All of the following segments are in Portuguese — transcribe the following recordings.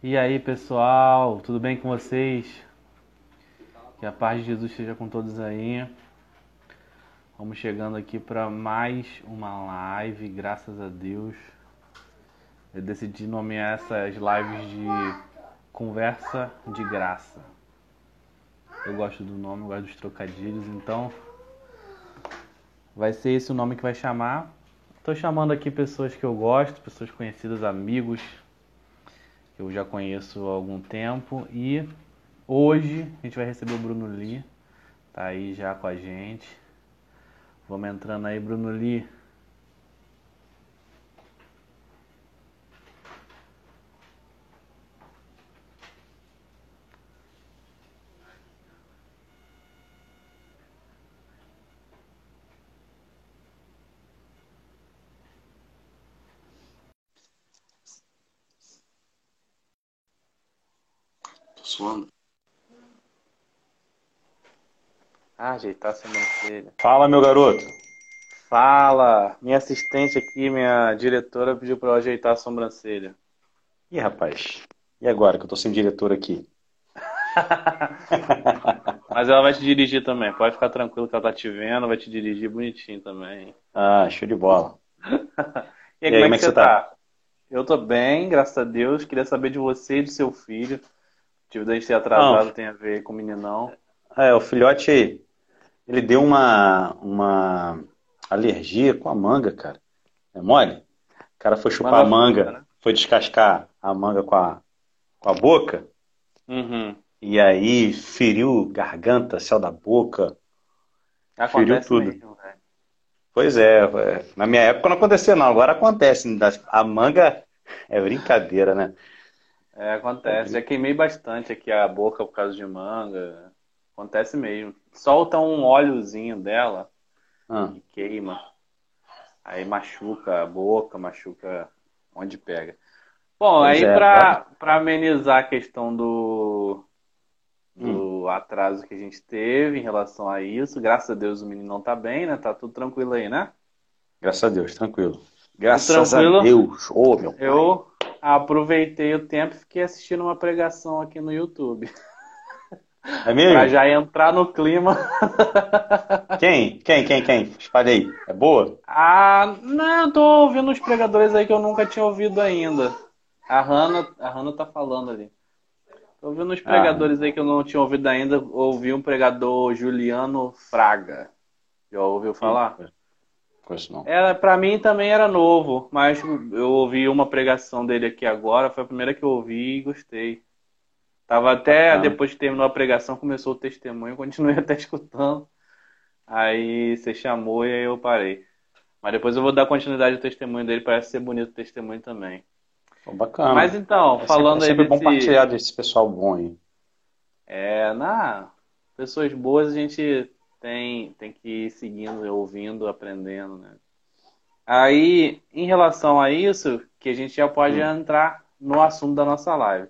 E aí, pessoal, tudo bem com vocês? Que a paz de Jesus esteja com todos aí. Vamos chegando aqui para mais uma live, graças a Deus. Eu decidi nomear essas lives de conversa de graça. Eu gosto do nome, eu gosto dos trocadilhos, então vai ser esse o nome que vai chamar. Estou chamando aqui pessoas que eu gosto, pessoas conhecidas, amigos, que eu já conheço há algum tempo. E hoje a gente vai receber o Bruno Lee, tá aí já com a gente. Vamos entrando aí, Bruno Lee. suando. Ah, ajeitar a sobrancelha. Fala, meu garoto. Fala! Minha assistente aqui, minha diretora, pediu para eu ajeitar a sobrancelha. Ih, rapaz. E agora que eu tô sem diretor aqui? Mas ela vai te dirigir também. Pode ficar tranquilo que ela tá te vendo, vai te dirigir bonitinho também. Ah, show de bola. e aí, como, é que, você tá? tá? Eu tô bem, graças a Deus. Queria saber de você e do seu filho. O motivo da gente ter atrasado Não. tem a ver com o meninão. É, o filhote, ele deu uma, uma alergia com a manga, cara. É mole? O cara foi chupar a manga, né? foi descascar a manga com a, com a boca, Uhum. e aí feriu garganta, céu da boca. Acontece tudo. mesmo. Pois é, é, na minha época não acontecia não, agora acontece. A manga é brincadeira, né? É, acontece. Já queimei bastante aqui a boca por causa de manga. Acontece mesmo. Solta um óleozinho dela Ah, e queima. Aí machuca a boca, machuca onde pega. Bom, Pois aí é, pra, pra amenizar a questão do, do atraso que a gente teve em relação a isso, graças a Deus o menino não tá bem, né? Tá tudo tranquilo aí, né? graças a Deus, tranquilo. Graças tranquilo? a Deus. Ô, meu pai. Eu aproveitei o tempo e fiquei assistindo uma pregação aqui no YouTube. É mesmo? Pra já entrar no clima. Quem? Quem, quem, quem? Espalha aí. É boa? Ah, não, eu tô ouvindo uns pregadores aí que eu nunca tinha ouvido ainda. A Hanna, a Hanna tá falando ali. Tô ouvindo uns pregadores aí que eu não tinha ouvido ainda. Ouvi um pregador Juliano Fraga. Já ouviu falar? Conheço não. Era, pra mim também era novo, mas eu ouvi uma pregação dele aqui agora, foi a primeira que eu ouvi e gostei. Tava até, Bacana. depois que terminou a pregação, começou o testemunho, continuei até escutando. Aí você chamou e aí eu parei. Mas depois eu vou dar continuidade ao testemunho dele, parece ser bonito o testemunho também. Pô, bacana. Mas então, É sempre- falando é aí sempre bom desse... partilhar desse pessoal bom aí. É, na pessoas boas a gente tem, tem que ir seguindo, ouvindo, aprendendo, né? Aí, em relação a isso, que a gente já pode entrar no assunto da nossa live.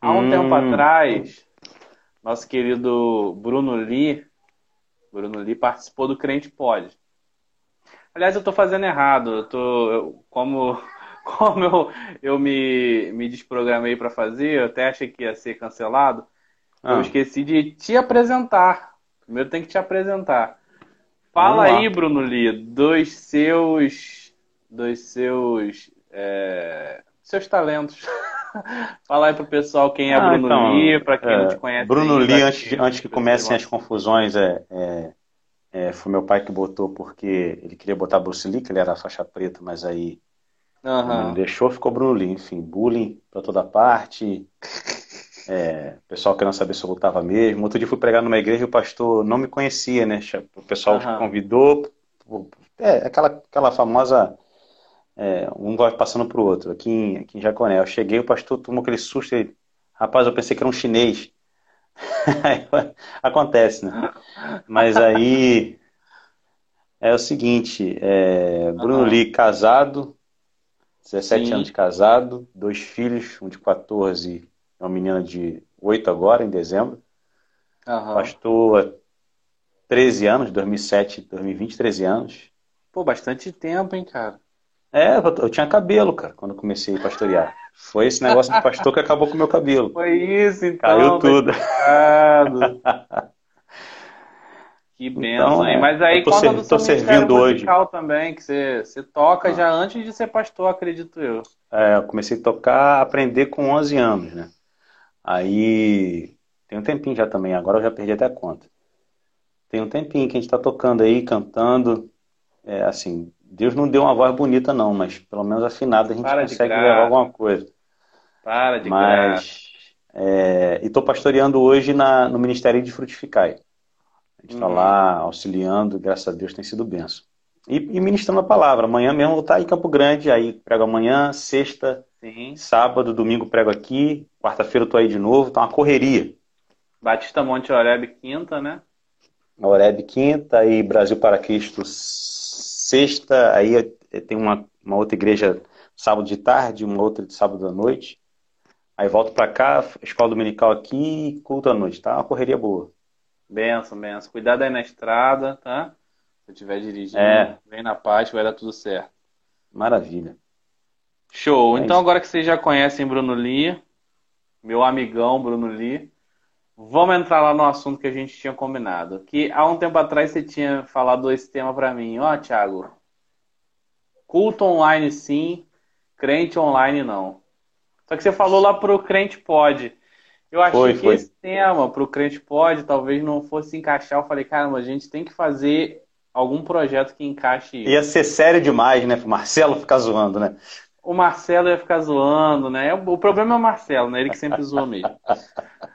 Há um Hum. tempo atrás, nosso querido Bruno Lee, Bruno Lee participou do Crente Pode. Aliás, eu tô fazendo errado. Eu tô, eu- como como eu, eu me, me desprogramei para fazer, eu até achei que ia ser cancelado. Eu Ah, esqueci de te apresentar. Primeiro tem que te apresentar. Fala aí, Bruno Lee, dos seus, dos seus, é, seus talentos. Fala aí pro pessoal quem é Ah, Bruno então, Lee, para quem é, não te conhece. Bruno Lee, antes, de- antes que comecem as confusões, é, é, é, foi meu pai que botou porque ele queria botar Bruce Lee, que ele era faixa preta, mas aí Aham. não deixou, ficou Bruno Lee. Enfim, bullying pra toda parte. É, pessoal querendo saber se eu lutava mesmo. Outro dia fui pregar numa igreja e o pastor não me conhecia, né? O pessoal Aham. convidou. É, aquela, aquela famosa. É, um vai passando pro outro. Aqui em, aqui em Jaconé. Eu cheguei, o pastor tomou aquele susto. Ele, Rapaz, eu pensei que era um chinês. Acontece, né? Mas aí. É o seguinte: é, Bruno Aham. Lee, casado, 17 Sim. anos de casado, dois filhos, um de 14 e uma menina de 8 agora, em dezembro. Aham. Pastor há 13 anos, 2007, 2020, 13 anos. Pô, bastante tempo, hein, cara. É, eu tinha cabelo, cara, quando comecei a pastorear. Foi esse negócio do pastor que acabou com o meu cabelo. Foi isso, então. Caiu tudo. Que benção, então, hein? Mas aí conta ser, do seu servindo hoje. também, que você, você toca ah. já antes de ser pastor, acredito eu. É, eu comecei a tocar, aprender com 11 anos, né? Aí tem um tempinho já também, agora eu já perdi até a conta. Tem um tempinho que a gente está tocando aí, cantando. É, assim, Deus não deu uma voz bonita não, mas pelo menos afinada a gente Para consegue levar alguma coisa. Para de mas, é, E estou pastoreando hoje na, no Ministério de Frutificai. A gente está uhum. lá auxiliando, graças a Deus tem sido benção. E, e ministrando a palavra. Amanhã mesmo vou estar em Campo Grande, aí prego amanhã, sexta, Sim. sábado, domingo prego aqui, quarta-feira tô aí de novo, tá uma correria. Batista Monte Oreb quinta, né? Oreb quinta e Brasil para Cristo sexta, aí tem uma, uma outra igreja sábado de tarde, uma outra de sábado à noite. Aí volto para cá, escola dominical aqui, culto à noite, tá? Uma correria boa. Benção, benção. Cuidado aí na estrada, tá? Se estiver dirigindo, é. vem na paz, vai dar tudo certo. Maravilha. Show. É então, isso. agora que vocês já conhecem Bruno Lee, meu amigão Bruno Lee, vamos entrar lá no assunto que a gente tinha combinado. Que há um tempo atrás você tinha falado esse tema para mim. Ó, oh, Thiago, culto online sim, crente online não. Só que você falou lá pro crente pode. Eu achei foi, que foi. esse tema pro crente pode talvez não fosse encaixar. Eu falei, caramba, a gente tem que fazer algum projeto que encaixe isso. Ia ser sério demais, né? Pro Marcelo ficar zoando, né? O Marcelo ia ficar zoando, né? O problema é o Marcelo, né? Ele que sempre zoa mesmo.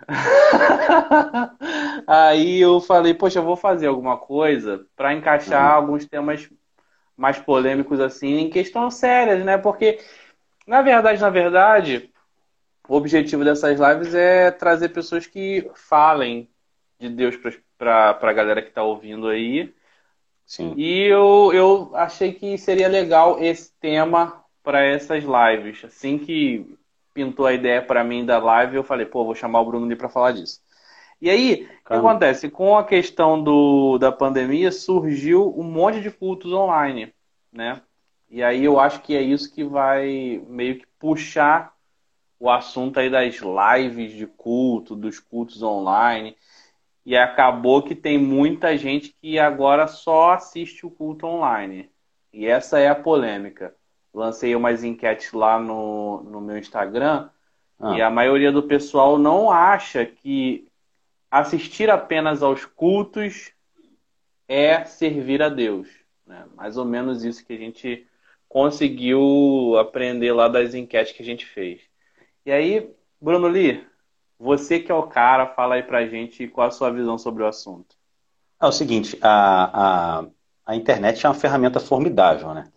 Aí eu falei, poxa, eu vou fazer alguma coisa para encaixar uhum. alguns temas mais polêmicos assim, em questões sérias, né? Porque, na verdade, na verdade, o objetivo dessas lives é trazer pessoas que falem de Deus para a galera que está ouvindo aí. Sim. E eu, eu achei que seria legal esse tema para essas lives. Assim que pintou a ideia para mim da live, eu falei, pô, vou chamar o Bruno ali para falar disso. E aí, o que acontece? Com a questão do, da pandemia, surgiu um monte de cultos online, né? E aí eu acho que é isso que vai meio que puxar o assunto aí das lives de culto, dos cultos online. E acabou que tem muita gente que agora só assiste o culto online. E essa é a polêmica. Lancei umas enquetes lá no, no meu Instagram ah. e a maioria do pessoal não acha que assistir apenas aos cultos é servir a Deus. Né? Mais ou menos isso que a gente conseguiu aprender lá das enquetes que a gente fez. E aí, Bruno Lee, você que é o cara, fala aí pra gente qual a sua visão sobre o assunto. É o seguinte, a, a, a internet é uma ferramenta formidável, né?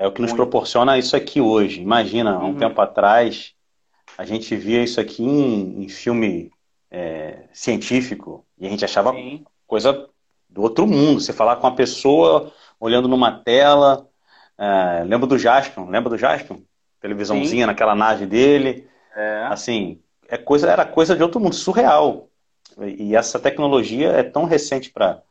É o que nos proporciona isso aqui hoje. Imagina, há um uhum. tempo atrás, a gente via isso aqui em, em filme é, científico e a gente achava Sim. coisa do outro mundo. Você falar com uma pessoa olhando numa tela. É, lembra do Jaspion? Lembra do Jaspion? televisãozinha Sim. naquela nave dele. É. Assim, é coisa, era coisa de outro mundo, surreal. E essa tecnologia é tão recente para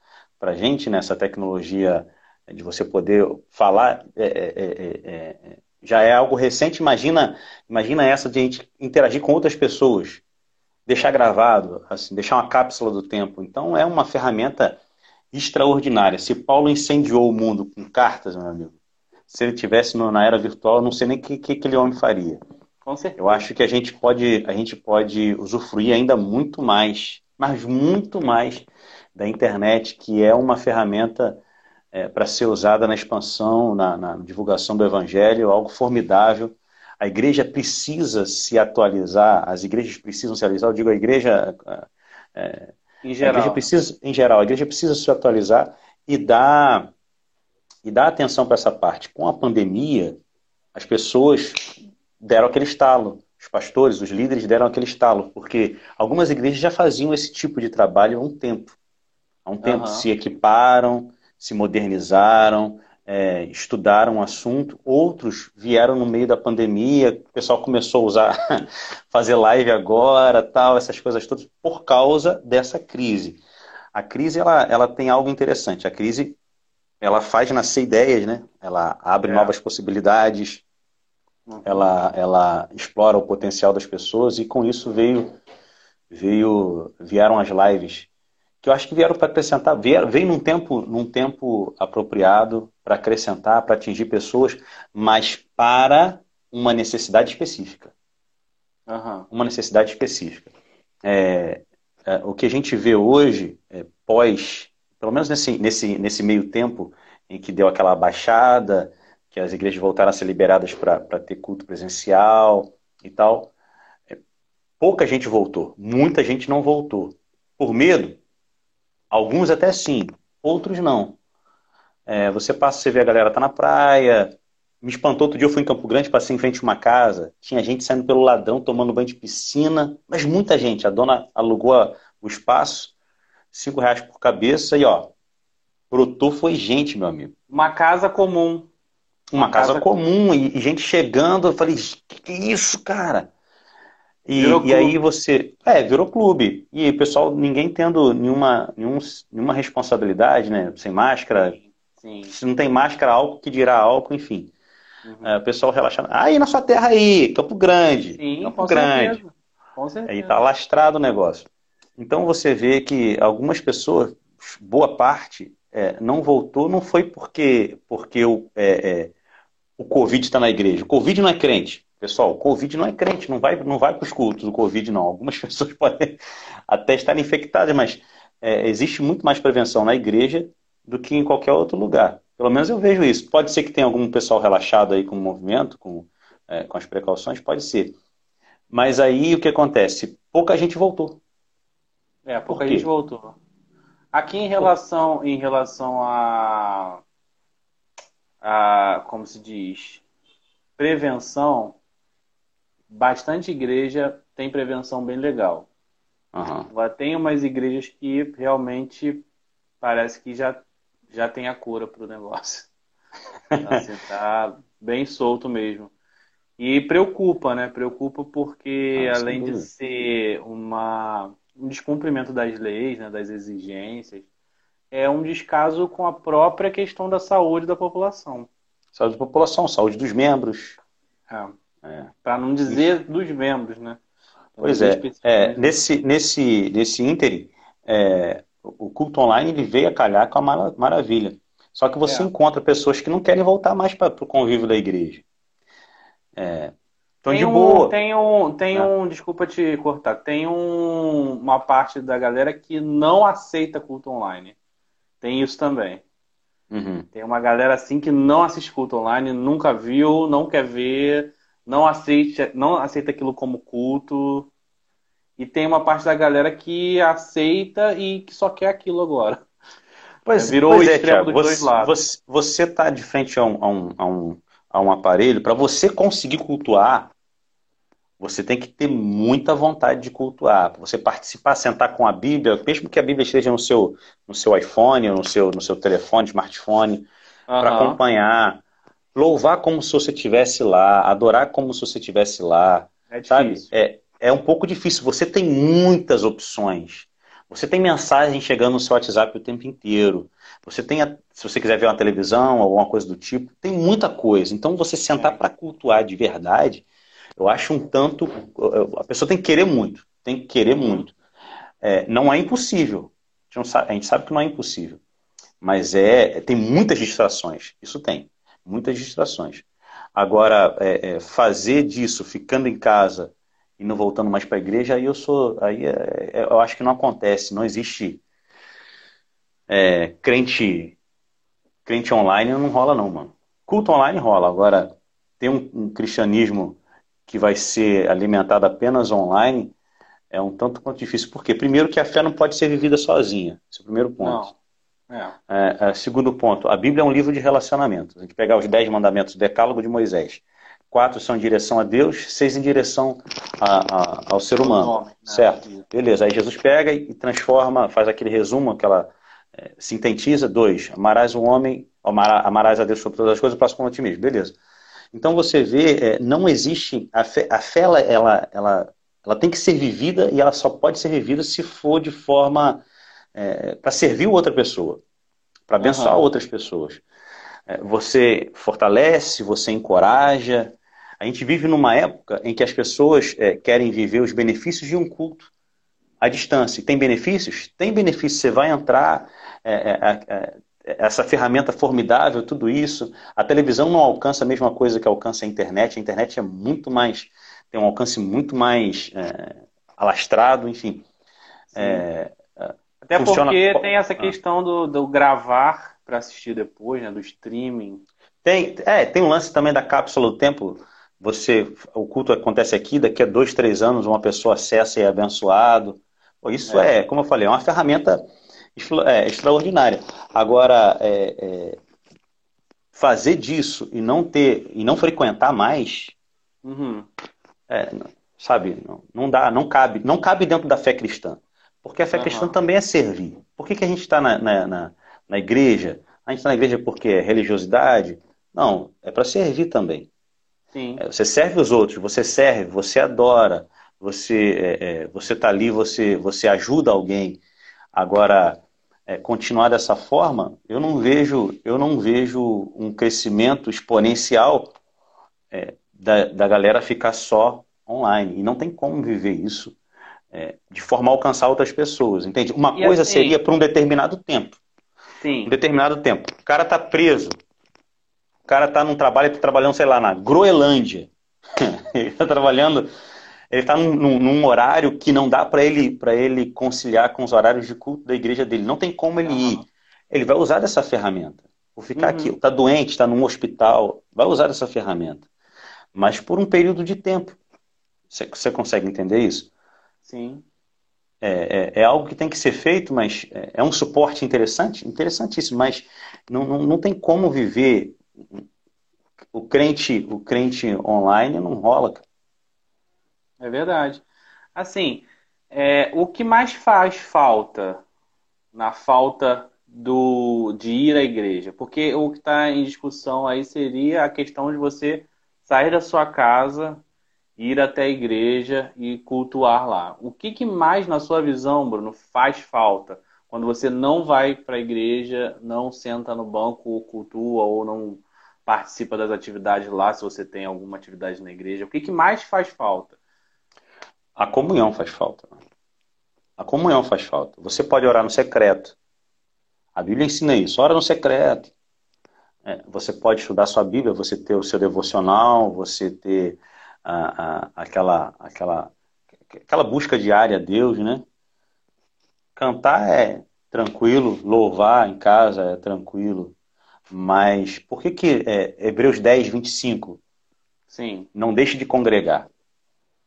a gente, né? essa tecnologia de você poder falar, é é, é, é, já é algo recente. Imagina, imagina essa de a gente interagir com outras pessoas, deixar gravado, assim, deixar uma cápsula do tempo. Então é uma ferramenta extraordinária. Se Paulo incendiou o mundo com cartas, meu amigo, se ele tivesse na era virtual, eu não sei nem o que, que aquele homem faria. Com certeza. Eu acho que a gente pode, a gente pode usufruir ainda muito mais, mas muito mais da internet, que é uma ferramenta é, para ser usada na expansão, na, na, divulgação do evangelho, algo formidável. A igreja precisa se atualizar, as igrejas precisam se atualizar. Eu digo a igreja. É, em geral. A igreja precisa, em geral, a igreja precisa se atualizar e dar e dar atenção para essa parte. Com a pandemia, as pessoas deram aquele estalo. Os pastores, os líderes deram aquele estalo, porque algumas igrejas já faziam esse tipo de trabalho há um tempo. Há um tempo uhum. se equiparam, se modernizaram, é, estudaram o assunto. Outros vieram no meio da pandemia, o pessoal começou a usar, fazer live agora, tal, essas coisas todas, por causa dessa crise. A crise ela, ela tem algo interessante. A crise ela faz nascer ideias, né? Ela abre é. novas possibilidades, uhum. ela, ela explora o potencial das pessoas e com isso veio, veio vieram as lives que eu acho que vieram para acrescentar, veio, veio num tempo, num tempo apropriado para acrescentar, para atingir pessoas, mas para uma necessidade específica. Uhum. Uma necessidade específica. É, é, o que a gente vê hoje, é, pós, pelo menos nesse, nesse, nesse meio tempo em que deu aquela baixada, que as igrejas voltaram a ser liberadas para ter culto presencial e tal, é, pouca gente voltou, muita gente não voltou. Por medo? Alguns até sim, outros não. É, você passa, você vê a galera tá na praia. Me espantou outro dia, eu fui em Campo Grande, passei em frente a uma casa, tinha gente saindo pelo ladrão, tomando banho de piscina, mas muita gente. A dona alugou o espaço, cinco reais por cabeça e ó, brotou foi gente, meu amigo. Uma casa comum. Uma, Uma casa, casa, comum e, e, gente chegando. Eu falei, que, que isso, cara? E, e aí você. É, virou clube. E o pessoal, ninguém tendo nenhuma, nenhum, nenhuma responsabilidade, né? Sem máscara. Sim. Se não tem máscara, álcool que dirá álcool, enfim. Uhum. É, o pessoal relaxando. Aí na sua terra aí, Campo Grande. Sim, Campo Grande. Certeza. Com certeza. Aí tá lastrado o negócio. Então você vê que algumas pessoas, boa parte, é, não voltou, não foi porque, porque o, é, é o Covid está na igreja. O Covid não é crente. Pessoal, o Covid não é crente, não vai, não vai para os cultos o Covid, não. Algumas pessoas podem até estar infectadas, mas é, existe muito mais prevenção na igreja do que em qualquer outro lugar. Pelo menos eu vejo isso. Pode ser que tenha algum pessoal relaxado aí com o movimento, com, é, com as precauções, pode ser. Mas aí o que acontece? Pouca gente voltou. É, pouca gente voltou. Aqui em relação, em relação a, a, como se diz, prevenção, bastante igreja tem prevenção bem legal. Uhum. Tem umas igrejas que realmente parece que já, já tem a cura para o negócio. assim, tá bem solto mesmo. E preocupa, né? Preocupa porque, ah, além de ser uma, um descumprimento das leis, né, das exigências, é um descaso com a própria questão da saúde da população. Saúde da população, saúde dos membros. É. é. Para não dizer Isso. dos membros, né? pois é. é. Nesse, nesse, nesse ínterim, é, o culto online ele veio a calhar com a maravilha. Só que você é. encontra pessoas que não querem voltar mais para o convívio da igreja. É, Estão de um, boa. Tem um, tem é. um, desculpa te cortar, tem um, uma parte da galera que não aceita culto online. Tem isso também. Uhum. Tem uma galera assim que não assiste culto online, nunca viu, não quer ver, não aceita, não aceita aquilo como culto. E tem uma parte da galera que aceita e que só quer aquilo agora. Pois, é, Virou pois o é, extremo Thiago, dos você, dois lados. Você está de frente a um, a um, a um a um aparelho, para você conseguir cultuar, você tem que ter muita vontade de cultuar. Para você participar, sentar com a Bíblia, mesmo que a Bíblia esteja no seu, no seu iPhone, no seu, no seu telefone, smartphone, uhum. para acompanhar. Louvar como se você estivesse lá, adorar como se você estivesse lá. É sabe? É, é um pouco difícil. Você tem muitas opções. Você tem mensagem chegando no seu WhatsApp o tempo inteiro. Você tem, a, se você quiser ver uma televisão, alguma coisa do tipo, tem muita coisa. Então, você sentar para cultuar de verdade, eu acho um tanto. A pessoa tem que querer muito. Tem que querer muito. É, não é impossível. A gente, sabe, a gente sabe que não é impossível. Mas é, tem muitas distrações. Isso tem. Muitas distrações. Agora, é, é, fazer disso, ficando em casa, e não voltando mais para a igreja, aí eu sou, aí é, é, eu acho que não acontece, não existe é, crente, crente online não rola não, mano. Culto online rola, agora ter um, um, cristianismo que vai ser alimentado apenas online é um tanto quanto difícil. Por quê? Primeiro que a fé não pode ser vivida sozinha, esse é o primeiro ponto. É. É, é, segundo ponto, a Bíblia é um livro de relacionamento. A gente pegar os dez mandamentos do decálogo de Moisés quatro são em direção a Deus, seis em direção a, a, ao ser humano. Homem, né? certo? Beleza. Aí Jesus pega e transforma, faz aquele resumo, aquela. É, sintetiza, dois, amarás o homem, amarás a Deus sobre todas as coisas, próximo a ti mesmo. Beleza. Então você vê, é, não existe. A fé, a fé ela, ela, ela, ela, tem que ser vivida e ela só pode ser vivida se for de forma. É, para servir outra pessoa. para abençoar uhum. outras pessoas. É, você fortalece, você encoraja. A gente vive numa época em que as pessoas é, querem viver os benefícios de um culto à distância. Tem benefícios? Tem benefícios. Você vai entrar, é, é, é, essa ferramenta formidável, tudo isso. A televisão não alcança a mesma coisa que alcança a internet. A internet é muito mais, tem um alcance muito mais é, alastrado, enfim. Até funciona... porque tem essa questão do, do gravar para assistir depois, né? Do streaming. Tem, é, tem um lance também da cápsula do tempo. Você, o culto acontece aqui, daqui a dois, três anos uma pessoa acessa e é abençoado. Isso é, é como eu falei, é uma ferramenta é, extraordinária. Agora, é, é, fazer disso e não ter e não frequentar mais, uhum. É, sabe, não, não, dá, não cabe, não cabe dentro da fé cristã. Porque a fé uhum. cristã também é servir. Por que, que a gente está na, na, na, na igreja, a gente está na igreja porque é religiosidade? Não, é para servir também. Sim. É, você serve os outros, você serve, você adora, você é, é, você está ali, você, você ajuda alguém. Agora, é, continuar dessa forma, eu não vejo, eu não vejo um crescimento exponencial é, da, da galera ficar só online. E não tem como viver isso é, de forma a alcançar outras pessoas, entende? Uma e coisa assim, seria por um determinado tempo. Sim. Um determinado tempo. O cara tá preso. O cara tá num trabalho, ele tá trabalhando, sei lá, na Groenlândia. ele tá trabalhando, ele tá num, num, horário que não dá para ele, para ele conciliar com os horários de culto da igreja dele. Não tem como ele uhum. ir. Ele vai usar dessa ferramenta. Vou ficar uhum. aqui, tá doente, está num hospital, vai usar dessa ferramenta. Mas por um período de tempo. Você, você consegue entender isso? Sim é, é, é, algo que tem que ser feito, mas é, é um suporte interessante, interessantíssimo, mas não, não, não tem como viver o crente, o crente online não rola. É verdade. Assim, é, o que mais faz falta na falta do, de ir à igreja? Porque o que está em discussão aí seria a questão de você sair da sua casa ir até a igreja e cultuar lá. O que, que mais, na sua visão, Bruno, faz falta quando você não vai para a igreja, não senta no banco ou cultua ou não participa das atividades lá, se você tem alguma atividade na igreja? O que, que mais faz falta? A comunhão faz falta. A comunhão faz falta. Você pode orar no secreto. A Bíblia ensina isso. Ora no secreto. É, você pode estudar sua Bíblia, você ter o seu devocional, você ter a, a, aquela, aquela, aquela busca diária a Deus, né? Cantar é tranquilo, louvar em casa é tranquilo, mas por que que é, Hebreus 10, 25? Sim. Não deixe de congregar.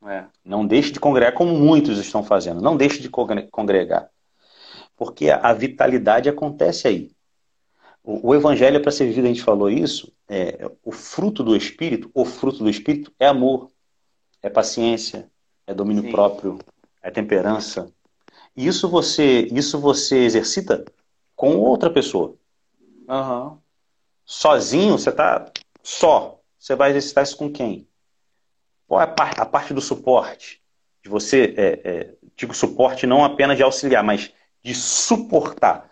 É. Não deixe de congregar como muitos estão fazendo. Não deixe de congregar. Porque a vitalidade acontece aí. O, o evangelho é para ser vivido, a gente falou isso, é, o fruto do Espírito, o fruto do Espírito é amor, é paciência, é domínio Sim. próprio, é temperança. E isso você, isso você exercita com outra pessoa. Uhum. Sozinho, você está só. Você vai exercitar isso com quem? Qual é a parte, a parte do suporte? De você, é, é, digo suporte não apenas de auxiliar, mas de suportar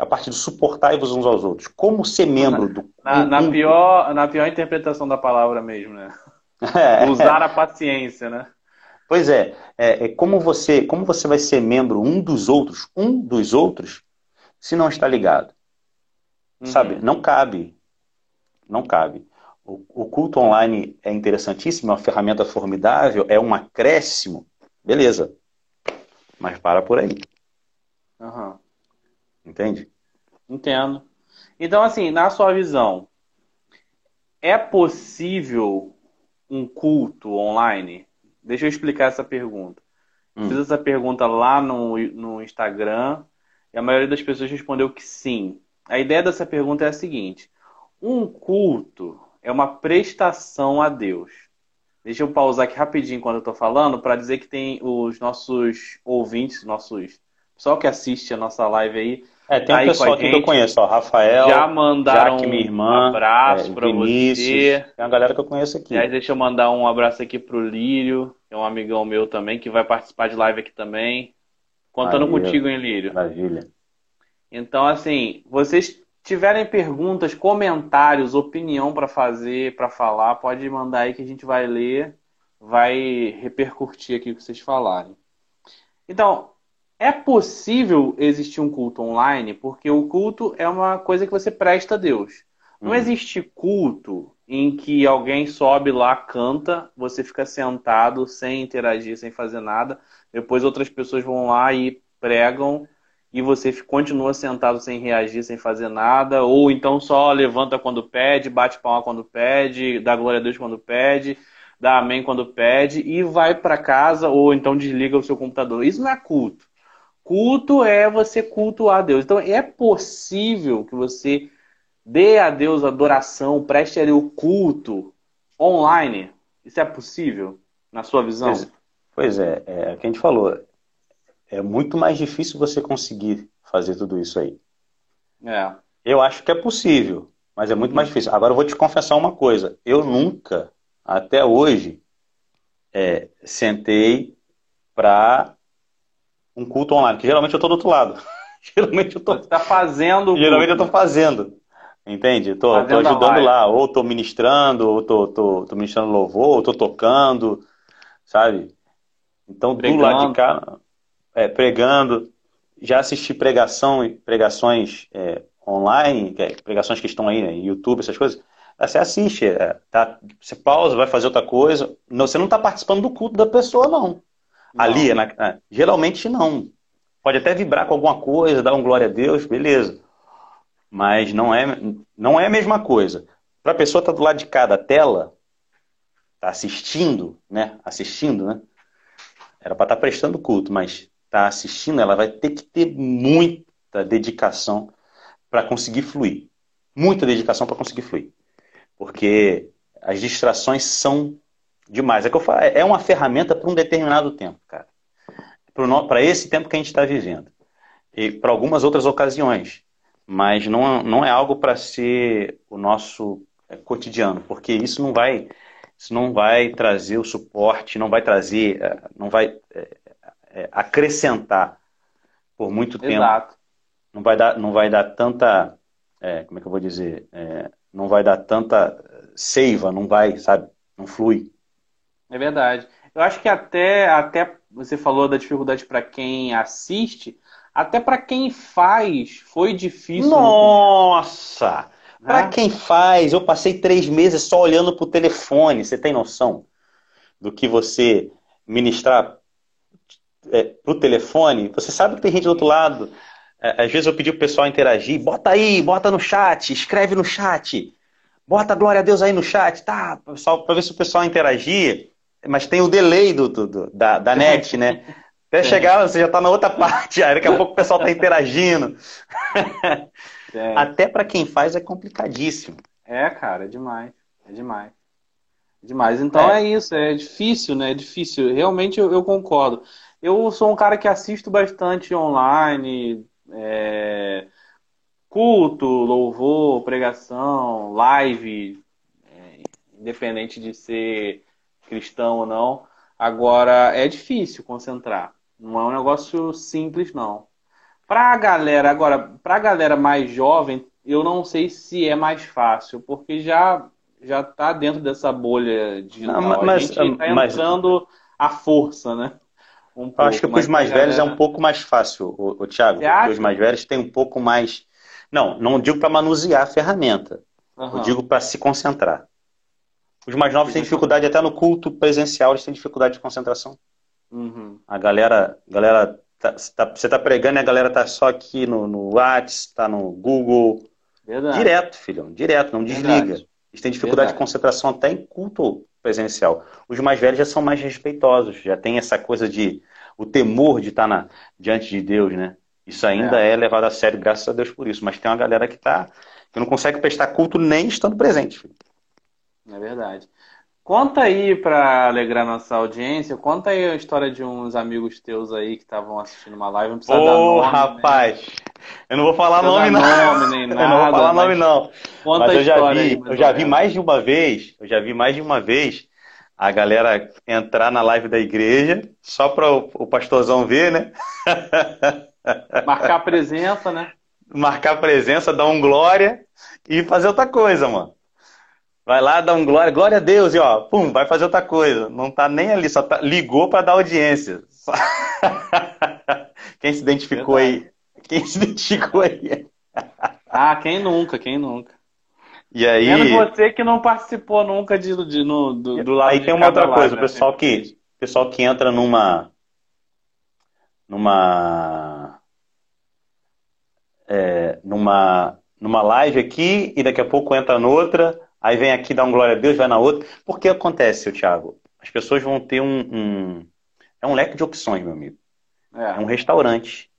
a parte de suportar uns aos outros. Como ser membro do. Na, na, pior, na pior interpretação da palavra mesmo, né? É, Usar a paciência, né? Pois é, é, é, como você como você vai ser membro um dos outros, um dos outros, se não está ligado. Uhum. Sabe? Não cabe. Não cabe. O, o, culto online é interessantíssimo, é uma ferramenta formidável, é um acréscimo. Beleza. Mas para por aí. Uhum. Entende? Entendo. Então, assim, na sua visão, é possível um culto online? Deixa eu explicar essa pergunta. Hum. Fiz essa pergunta lá no, no Instagram e a maioria das pessoas respondeu que sim. A ideia dessa pergunta é a seguinte: um culto é uma prestação a Deus. Deixa eu pausar aqui rapidinho enquanto eu estou falando para dizer que tem os nossos ouvintes, nossos pessoal que assiste a nossa live aí. É, tem um pessoal aqui que eu conheço, ó, Rafael, já mandaram Jaque, minha irmã, um abraço é, para você. Tem uma galera que eu conheço aqui. Aí, deixa eu mandar um abraço aqui pro Lírio, que é um amigão meu também, que vai participar de live aqui também. Contando contigo, hein, Lírio? Maravilha. Então, assim, vocês tiverem perguntas, comentários, opinião para fazer, para falar, pode mandar aí que a gente vai ler, vai repercutir aqui o que vocês falarem. Então, é possível existir um culto online, porque o culto é uma coisa que você presta a Deus. Não hum. existe culto em que alguém sobe lá, canta, você fica sentado sem interagir, sem fazer nada. Depois outras pessoas vão lá e pregam e você continua sentado sem reagir, sem fazer nada, ou então só levanta quando pede, bate palma quando pede, dá glória a Deus quando pede, dá amém quando pede e vai para casa ou então desliga o seu computador. Isso não é culto. Culto é você cultuar a Deus. Então é possível que você dê a Deus adoração, preste ali o culto online. Isso é possível na sua visão? Pois, pois é, é o que a gente falou é muito mais difícil você conseguir fazer tudo isso aí. É. Eu acho que é possível, mas é muito mais difícil. Agora eu vou te confessar uma coisa. Eu nunca, até hoje, é, sentei para um culto online, que geralmente eu estou do outro lado. geralmente eu tô. Você está fazendo. Geralmente eu estou fazendo. Entende? Estou ajudando lá, ou estou ministrando, ou estou ministrando louvor, ou estou tocando, sabe? Então, do lado de cá, é, pregando, já assisti pregação, pregações é, online, é, pregações que estão aí no YouTube, essas coisas. Você assiste, é, tá, você pausa, vai fazer outra coisa. Não, você não está participando do culto da pessoa, não. Ali, na, geralmente não. Pode até vibrar com alguma coisa, dar um glória a Deus, beleza. Mas não é, não é a mesma coisa. Para a pessoa estar tá do lado de cada tela, tá assistindo, né? Assistindo, né? Era para estar tá prestando culto, mas está assistindo, ela vai ter que ter muita dedicação para conseguir fluir. Muita dedicação para conseguir fluir. Porque as distrações são demais. É, que eu falo, é uma ferramenta para um determinado tempo, cara. Para esse tempo que a gente está vivendo. E para algumas outras ocasiões. Mas não, não é algo para ser o nosso é, cotidiano, porque isso não vai isso não vai trazer o suporte, não vai trazer, é, não vai é, é, acrescentar por muito tempo. Exato. Não vai dar, não vai dar tanta, é, como é que eu vou dizer, é, não vai dar tanta seiva, não vai, sabe, não flui. É verdade. Eu acho que até, até você falou da dificuldade para quem assiste, até para quem faz foi difícil. Nossa! Para quem faz, eu passei três meses só olhando para o telefone. Você tem noção do que você ministrar é, pro telefone, você sabe que tem gente do outro lado. É, às vezes eu pedi pro pessoal interagir, bota aí, bota no chat, escreve no chat, bota glória a Deus aí no chat, tá? Para ver se o pessoal interagir, mas tem o delay do, do, da, da net, né? Até chegar, você já está na outra parte, aí daqui a pouco o pessoal está interagindo. É. Até para quem faz é complicadíssimo. É, cara, é demais. É demais. É demais. Então é. é. isso, é difícil, né? É difícil. Realmente eu, eu concordo. Eu sou um cara que assisto bastante online, é, culto, louvor, pregação, live, é, independente de ser cristão ou não. Agora, é difícil concentrar. Não é um negócio simples, não. Pra galera, agora, pra galera mais jovem, eu não sei se é mais fácil, porque já já tá dentro dessa bolha de Não, mas, a gente tá entrando mas... à força, né? Um pouco, acho que para os mais velhos galera... é um pouco mais fácil, o, o Thiago. Os mais velhos têm um pouco mais. Não, não digo para manusear a ferramenta. Uhum. Eu digo para se concentrar. Os mais novos têm dificuldade até no culto presencial, eles têm dificuldade de concentração. Uhum. A galera, galera tá, tá, você está pregando e a galera tá só aqui no, no WhatsApp, tá no Google. Verdade. Direto, filhão, direto, não desliga. Verdade. Eles têm dificuldade Verdade. de concentração até em culto presencial. Os mais velhos já são mais respeitosos, já tem essa coisa de o temor de estar na, diante de Deus, né? Isso ainda é. é levado a sério, graças a Deus por isso. Mas tem uma galera que tá que não consegue prestar culto nem estando presente. Filho. É verdade. Conta aí para alegrar nossa audiência, conta aí a história de uns amigos teus aí que estavam assistindo uma live. Não precisa Ô, dar nome, rapaz, né? eu não vou falar não nome não. Nome, nem nada, eu não vou falar nome não. Conta mas eu já vi, aí, eu já vi mais de uma vez, eu já vi mais de uma vez a galera entrar na live da igreja, só para o, o pastorzão ver, né? Marcar presença, né? marcar presença, dar um glória e fazer outra coisa, mano. Vai lá, dá um glória, glória a Deus, e ó, pum, vai fazer outra coisa. Não tá nem ali, só tá, ligou para dar audiência. Só... Quem se identificou Verdade. aí? Quem se identificou aí? ah, quem nunca, quem nunca. E aí. Menos você que não participou nunca de, de no, do, do lado Aí tem uma outra coisa, o né? pessoal que, pessoal que entra numa. numa. É, numa, numa live aqui e daqui a pouco entra noutra, aí vem aqui dar um glória a Deus, vai na outra. Por que acontece, seu Thiago? As pessoas vão ter um, um. é um leque de opções, meu amigo. É, é um restaurante.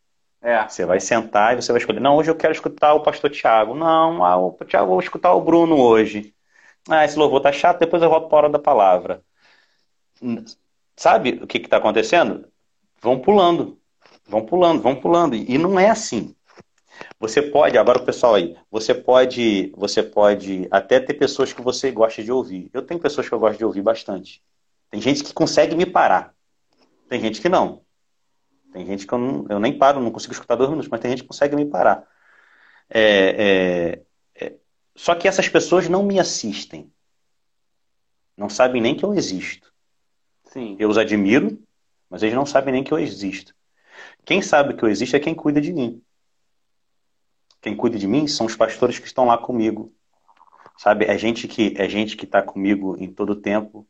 É. Você vai sentar e você vai escolher. Não, hoje eu quero escutar o pastor Tiago. Não, ah, o Tiago, vou escutar o Bruno hoje. Ah, esse louvor tá chato, depois eu volto para a hora da palavra. Sabe o que está acontecendo? Vão pulando. Vão pulando, vão pulando. E não é assim. Você pode, agora o pessoal aí, você pode, você pode até ter pessoas que você gosta de ouvir. Eu tenho pessoas que eu gosto de ouvir bastante. Tem gente que consegue me parar. Tem gente que não. Tem gente que eu, não, eu nem paro, não consigo escutar dois minutos, mas tem gente que consegue me parar. É, é, é, só que essas pessoas não me assistem. Não sabem nem que eu existo. Sim. Eu os admiro, mas eles não sabem nem que eu existo. Quem sabe que eu existo é quem cuida de mim. Quem cuida de mim são os pastores que estão lá comigo. Sabe? É gente que é gente que está comigo em todo o tempo.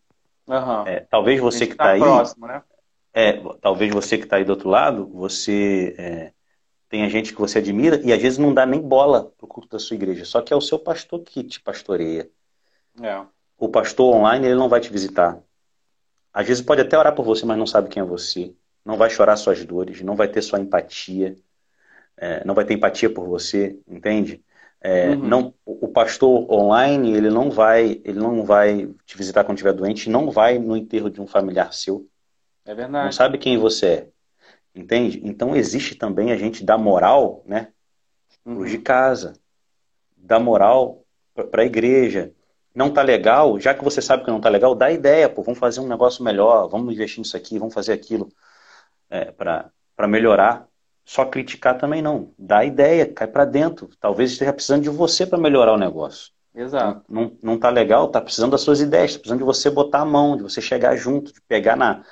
Uhum. É, talvez você que está tá aí. Próximo, né? é, talvez você que está aí do outro lado, você é, tenha gente que você admira e às vezes não dá nem bola para o culto da sua igreja, só que é o seu pastor que te pastoreia. É. O pastor online ele não vai te visitar. Às vezes pode até orar por você, mas não sabe quem é você. Não vai chorar suas dores, não vai ter sua empatia, é, não vai ter empatia por você, entende? É, uhum. não, o pastor online ele não vai, ele não vai te visitar quando estiver doente, não vai no enterro de um familiar seu. É verdade. Não sabe quem você é. Entende? Então existe também a gente dar moral, né? Uhum. de casa. Dar moral para a igreja. Não tá legal, já que você sabe que não tá legal, dá ideia, pô, vamos fazer um negócio melhor, vamos investir nisso aqui, vamos fazer aquilo é, para melhorar. Só criticar também não. Dá ideia, cai para dentro. Talvez esteja precisando de você para melhorar o negócio. Exato. Não, não, tá legal, tá precisando das suas ideias, tá precisando de você botar a mão, de você chegar junto, de pegar na,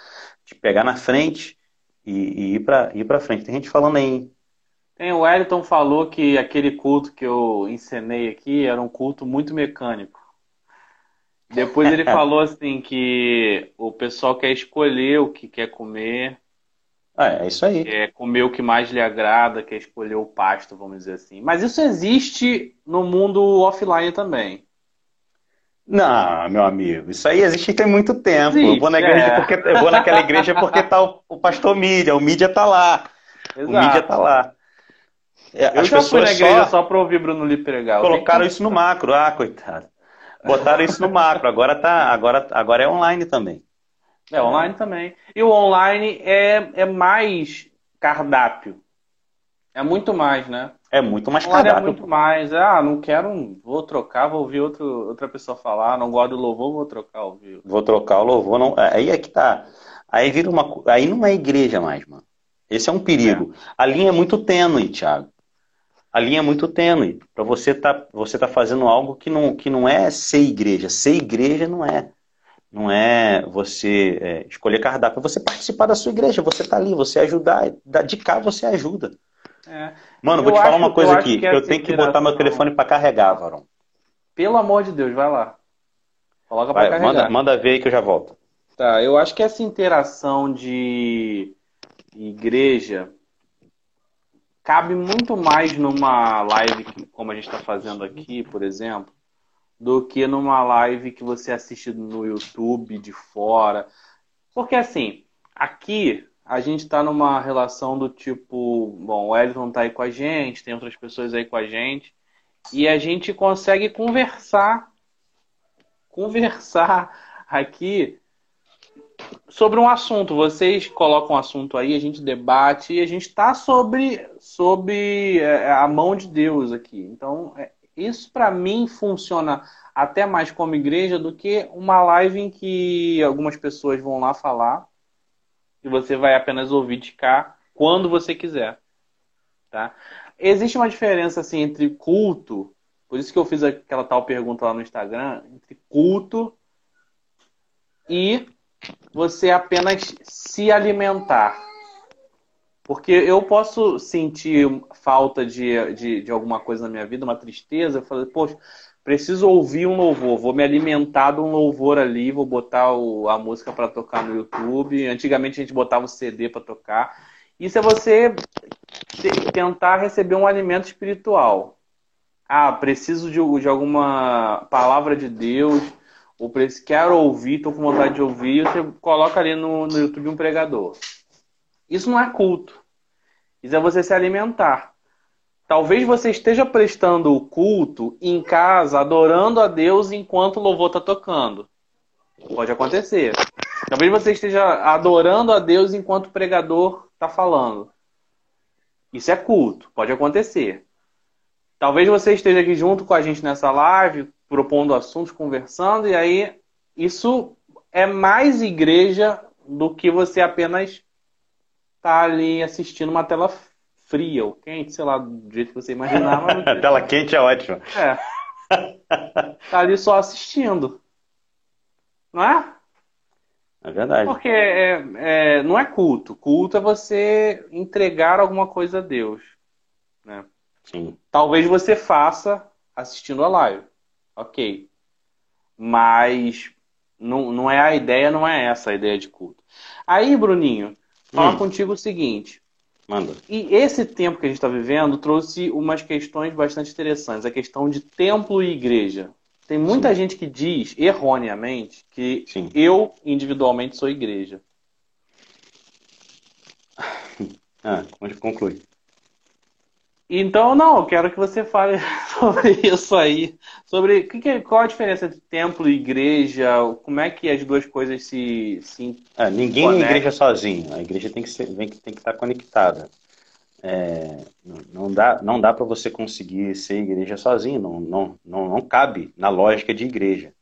de pegar na frente e, e ir para ir para frente. Tem gente falando aí. Tem, o Wellington falou que aquele culto que eu encenei aqui era um culto muito mecânico. Depois ele falou assim que o pessoal quer escolher o que quer comer. Ah, é isso aí. Quer comer o que mais lhe agrada, quer escolher o pasto, vamos dizer assim. Mas isso existe no mundo offline também. Não, meu amigo, isso aí existe tem muito tempo. Existe, eu, vou na igreja é. porque, eu vou naquela igreja porque tá o, o pastor mídia, o mídia tá lá. Exato. O mídia tá lá. É, eu já fui na igreja só, só para ouvir Bruno Lee pregar. Colocaram isso no macro, ah, coitado. Botaram isso no macro, agora tá, agora, agora é online também. É online também. E o online é, é mais cardápio. É muito mais, né? É muito mais cardápio. É muito mais. Ah, não quero, vou trocar, vou ouvir outro, outra pessoa falar. Não gosto do louvor, vou trocar o louvor. Vou trocar o louvor. Não, aí é que tá. Aí vira uma. Aí não é igreja mais, mano. Esse é um perigo. É. A linha é muito tênue, Thiago. A linha é muito tênue. Para você tá, você tá fazendo algo que não, que não é ser igreja. Ser igreja não é. Não é você é, escolher cardápio, é você participar da sua igreja, você tá ali, você ajudar, de cá você ajuda. É. Mano, eu vou te falar uma coisa aqui. eu tenho que botar meu telefone para carregar, Varão. Pelo amor de Deus, vai lá. Coloca vai, pra carregar. Manda, manda ver aí que eu já volto. Tá, eu acho que essa interação de igreja cabe muito mais numa live como a gente está fazendo aqui, por exemplo, do que numa live que você assiste no YouTube de fora. Porque assim, aqui a gente está numa relação do tipo, bom, o Elton está aí com a gente, tem outras pessoas aí com a gente, e a gente consegue conversar, conversar aqui sobre um assunto. Vocês colocam um assunto aí, a gente debate e a gente está sobre, sobre é, a mão de Deus aqui. Então, é, isso para mim funciona até mais como igreja do que uma live em que algumas pessoas vão lá falar e você vai apenas ouvir de cá quando você quiser. Tá? existe uma diferença assim entre culto, por isso que eu fiz aquela tal pergunta lá no Instagram, entre culto e você apenas se alimentar. Porque eu posso sentir falta de, de, de alguma coisa na minha vida, uma tristeza, falo, poxa, preciso ouvir um louvor, vou me alimentar de um louvor ali, vou botar o, a música para tocar no YouTube. Antigamente a gente botava o CD para tocar. Isso é você tentar receber um alimento espiritual. Ah, preciso de, de alguma palavra de Deus, ou quero ouvir, estou com vontade de ouvir, você coloca ali no, no YouTube um pregador. Isso não é culto. Isso é você se alimentar. Talvez você esteja prestando o culto em casa, adorando a Deus enquanto o louvor está tocando. Pode acontecer. Talvez você esteja adorando a Deus enquanto o pregador está falando. Isso é culto, pode acontecer. Talvez você esteja aqui junto com a gente nessa live, propondo assuntos, conversando, e aí isso é mais igreja do que você apenas tá ali assistindo uma tela fria ou quente, sei lá, do jeito que você imaginava. A tela quente é ótima. É. Tá ali só assistindo. Não é? É verdade. Porque é, é, não é culto. Culto é você entregar alguma coisa a Deus. Né? Sim. Talvez você faça assistindo a live. Ok. Mas não, não é a ideia, não é essa a ideia de culto. Aí, Bruninho, falar hum. contigo o seguinte. Manda. E esse tempo que a gente está vivendo trouxe umas questões bastante interessantes. A questão de templo e igreja. Tem muita Sim. gente que diz, erroneamente, que Sim. eu individualmente sou igreja. Ah, onde conclui? Então, não, eu quero que você fale sobre isso aí. Sobre que, qual a diferença entre templo e igreja, como é que as duas coisas se. se é, ninguém conectam. é igreja sozinho. A igreja tem que, ser, tem que estar conectada. É, não dá, não dá para você conseguir ser igreja sozinho, não, não, não, não cabe na lógica de igreja.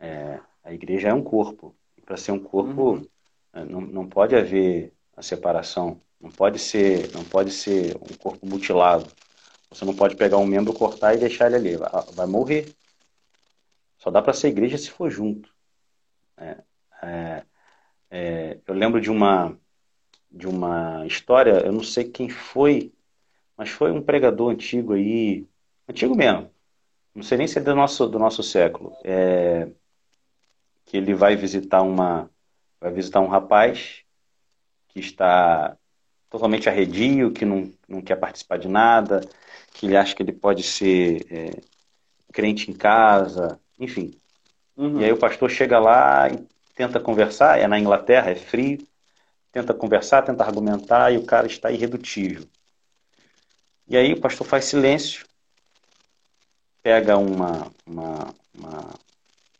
É, a igreja é um corpo. Para ser um corpo, uhum. É, não, não pode haver a separação não pode ser, não pode ser um corpo mutilado. Você não pode pegar um membro, cortar e deixar ele ali. Vai, vai morrer. Só dá para ser igreja se for junto. É, é, é, eu lembro de uma de uma história, eu não sei quem foi, mas foi um pregador antigo aí, antigo mesmo. Não sei nem se é do nosso do nosso século. É, que ele vai visitar uma vai visitar um rapaz que está totalmente arredio, que não, não quer participar de nada, que ele acha que ele pode ser é, crente em casa, enfim. Uhum. E aí o pastor chega lá e tenta conversar, é na Inglaterra, é frio, tenta conversar, tenta argumentar e o cara está irredutível. E aí o pastor faz silêncio, pega uma, uma, uma,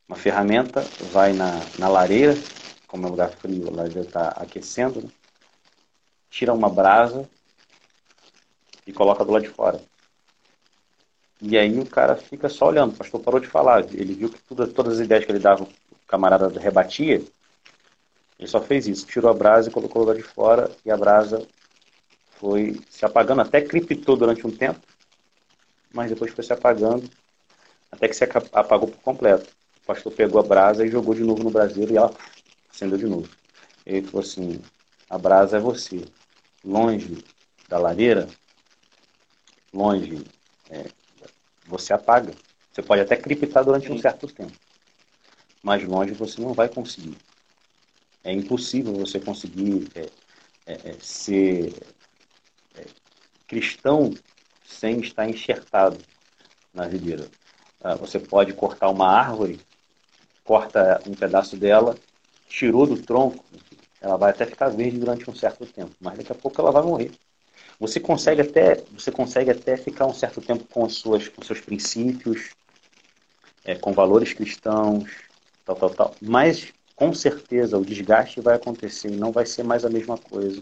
uma ferramenta, vai na, na lareira, como é um lugar frio, a lareira está aquecendo, né? Tira uma brasa e coloca do lado de fora. E aí o cara fica só olhando, o pastor parou de falar. Ele viu que tudo, todas as ideias que ele dava, o camarada rebatia. Ele só fez isso, tirou a brasa e colocou do lado de fora, e a brasa foi se apagando, até criptou durante um tempo, mas depois foi se apagando, até que se apagou por completo. O pastor pegou a brasa e jogou de novo no braseiro e ela acendeu de novo. Ele falou assim: a brasa é você longe da lareira, longe, é, você apaga. Você pode até criptar durante um certo tempo, mas longe você não vai conseguir. É impossível você conseguir é, é, é ser é, cristão sem estar enxertado na videira. Ah, você pode cortar uma árvore, corta um pedaço dela, tirou do tronco, ela vai até ficar verde durante um certo tempo, mas daqui a pouco ela vai morrer. Você consegue até, você consegue até ficar um certo tempo com, as suas, com seus princípios, é, com valores cristãos, tal, tal, tal. Mas com certeza o desgaste vai acontecer e não vai ser mais a mesma coisa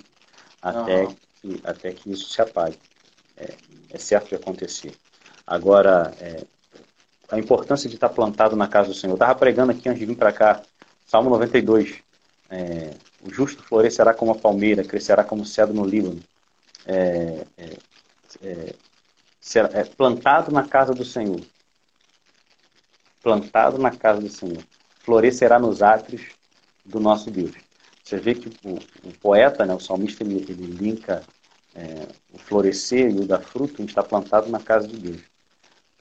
até, uhum. que, até que isso se apague. É, é certo de acontecer. Agora, é, a importância de estar plantado na casa do Senhor. Eu estava pregando aqui antes de vir para cá, Salmo 92. É, o justo florescerá como a palmeira, crescerá como cedro no Líbano. É, é, é, será, é, plantado na casa do Senhor. Plantado na casa do Senhor. Florescerá nos átrios do nosso Deus. Você vê que o, o poeta, né, o salmista, ele, ele linka é, o florescer e o dar fruto, a gente está plantado na casa de Deus.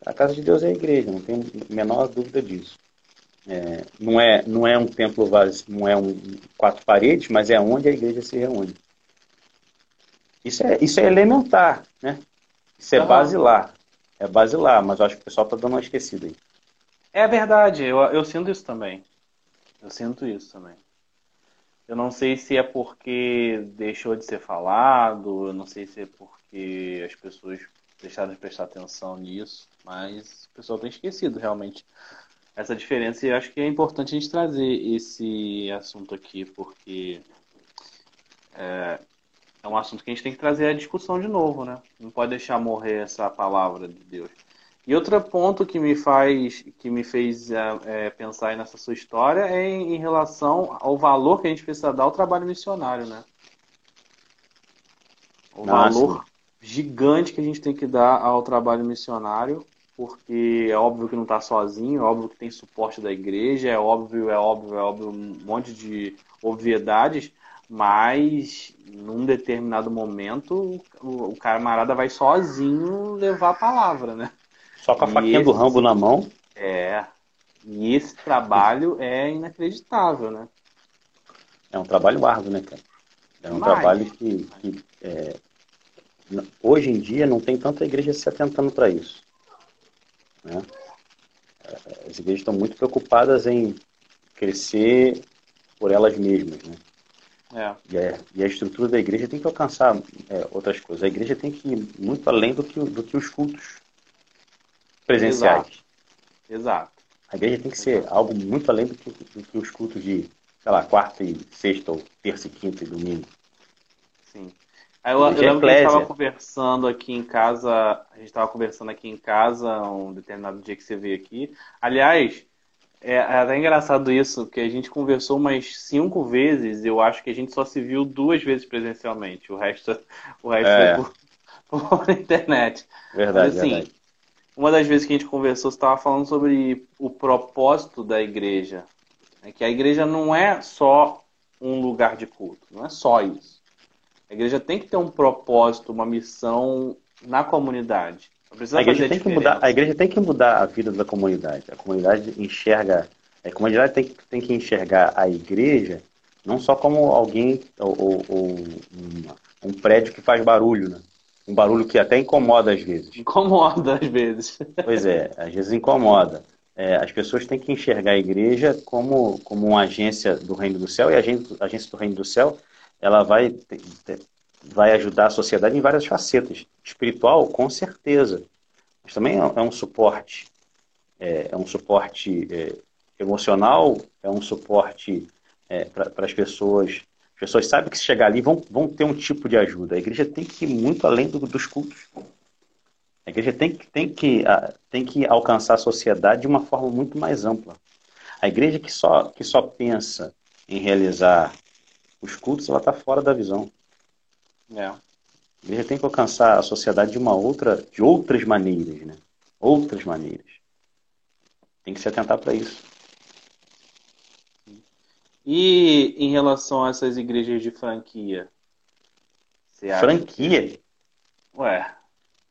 A casa de Deus é a igreja, não tem a menor dúvida disso. É, não, é, não é um templo vazio, não é um quatro paredes, mas é onde a igreja se reúne. Isso é, isso é elementar, né? Isso é basilar. É basilar, mas eu acho que o pessoal está dando uma esquecida aí. É verdade, eu, eu sinto isso também. Eu sinto isso também. Eu não sei se é porque deixou de ser falado, eu não sei se é porque as pessoas deixaram de prestar atenção nisso, mas o pessoal tem esquecido realmente essa diferença e acho que é importante a gente trazer esse assunto aqui, porque é, é um assunto que a gente tem que trazer a discussão de novo, né? Não pode deixar morrer essa palavra de Deus. E outro ponto que me faz, que me fez é, é, pensar nessa sua história é em, em, relação ao valor que a gente precisa dar ao trabalho missionário, né? O Nossa. valor gigante que a gente tem que dar ao trabalho missionário, porque é óbvio que não está sozinho, é óbvio que tem suporte da igreja, é óbvio, é óbvio, é óbvio, um monte de obviedades, mas num determinado momento o, o camarada vai sozinho levar a palavra, né? Só com a faquinha esse, do Rambo na mão. É. E esse trabalho é inacreditável, né? É um trabalho árduo, né, cara? É um Mas... trabalho que, que é, hoje em dia não tem tanta igreja se atentando para isso. Né? É, as igrejas estão muito preocupadas em crescer por elas mesmas, né? É. E, a, e, a, estrutura da igreja tem que alcançar é, outras coisas. A igreja tem que ir muito além do que, do que os cultos presenciais. Exato. Exato. A igreja tem que ser Exato. algo muito além do que, do que, os cultos de, sei lá, quarta e sexta, ou terça e quinta e domingo. Sim. Aí eu, eu lembro que a gente estava conversando aqui em casa, a gente estava conversando aqui em casa um determinado dia que você veio aqui. Aliás, é, é até engraçado isso, porque a gente conversou umas cinco vezes, eu acho que a gente só se viu duas vezes presencialmente, o resto, o resto é. foi por, por internet. Verdade, Mas, assim, verdade uma das vezes que a gente conversou, você estava falando sobre o propósito da igreja. É que a igreja não é só um lugar de culto, não é só isso. A igreja tem que ter um propósito, uma missão na comunidade. A igreja, tem que mudar, a igreja tem que mudar a vida da comunidade. A comunidade enxerga, a comunidade tem, tem que enxergar a igreja não só como alguém ou, ou, ou um, um prédio que faz barulho, né? Um barulho que até incomoda às vezes. Incomoda às vezes. Pois é, às vezes incomoda. É, as pessoas têm que enxergar a igreja como, como uma agência do reino do céu, e a agência do reino do céu ela vai, vai ajudar a sociedade em várias facetas. Espiritual, com certeza. Mas também é, é um suporte. É, é um suporte é, emocional, é um suporte é, para as pessoas as pessoas sabem que se chegar ali vão, vão ter um tipo de ajuda. A igreja tem que ir muito além do, dos cultos. A igreja tem, tem, que, tem que alcançar a sociedade de uma forma muito mais ampla. A igreja que só, que só pensa em realizar os cultos, ela está fora da visão. É. A igreja tem que alcançar a sociedade de uma outra, de outras maneiras, né? Outras maneiras. Tem que se atentar para isso. E em relação a essas igrejas de franquia? franquia? Que... Ué.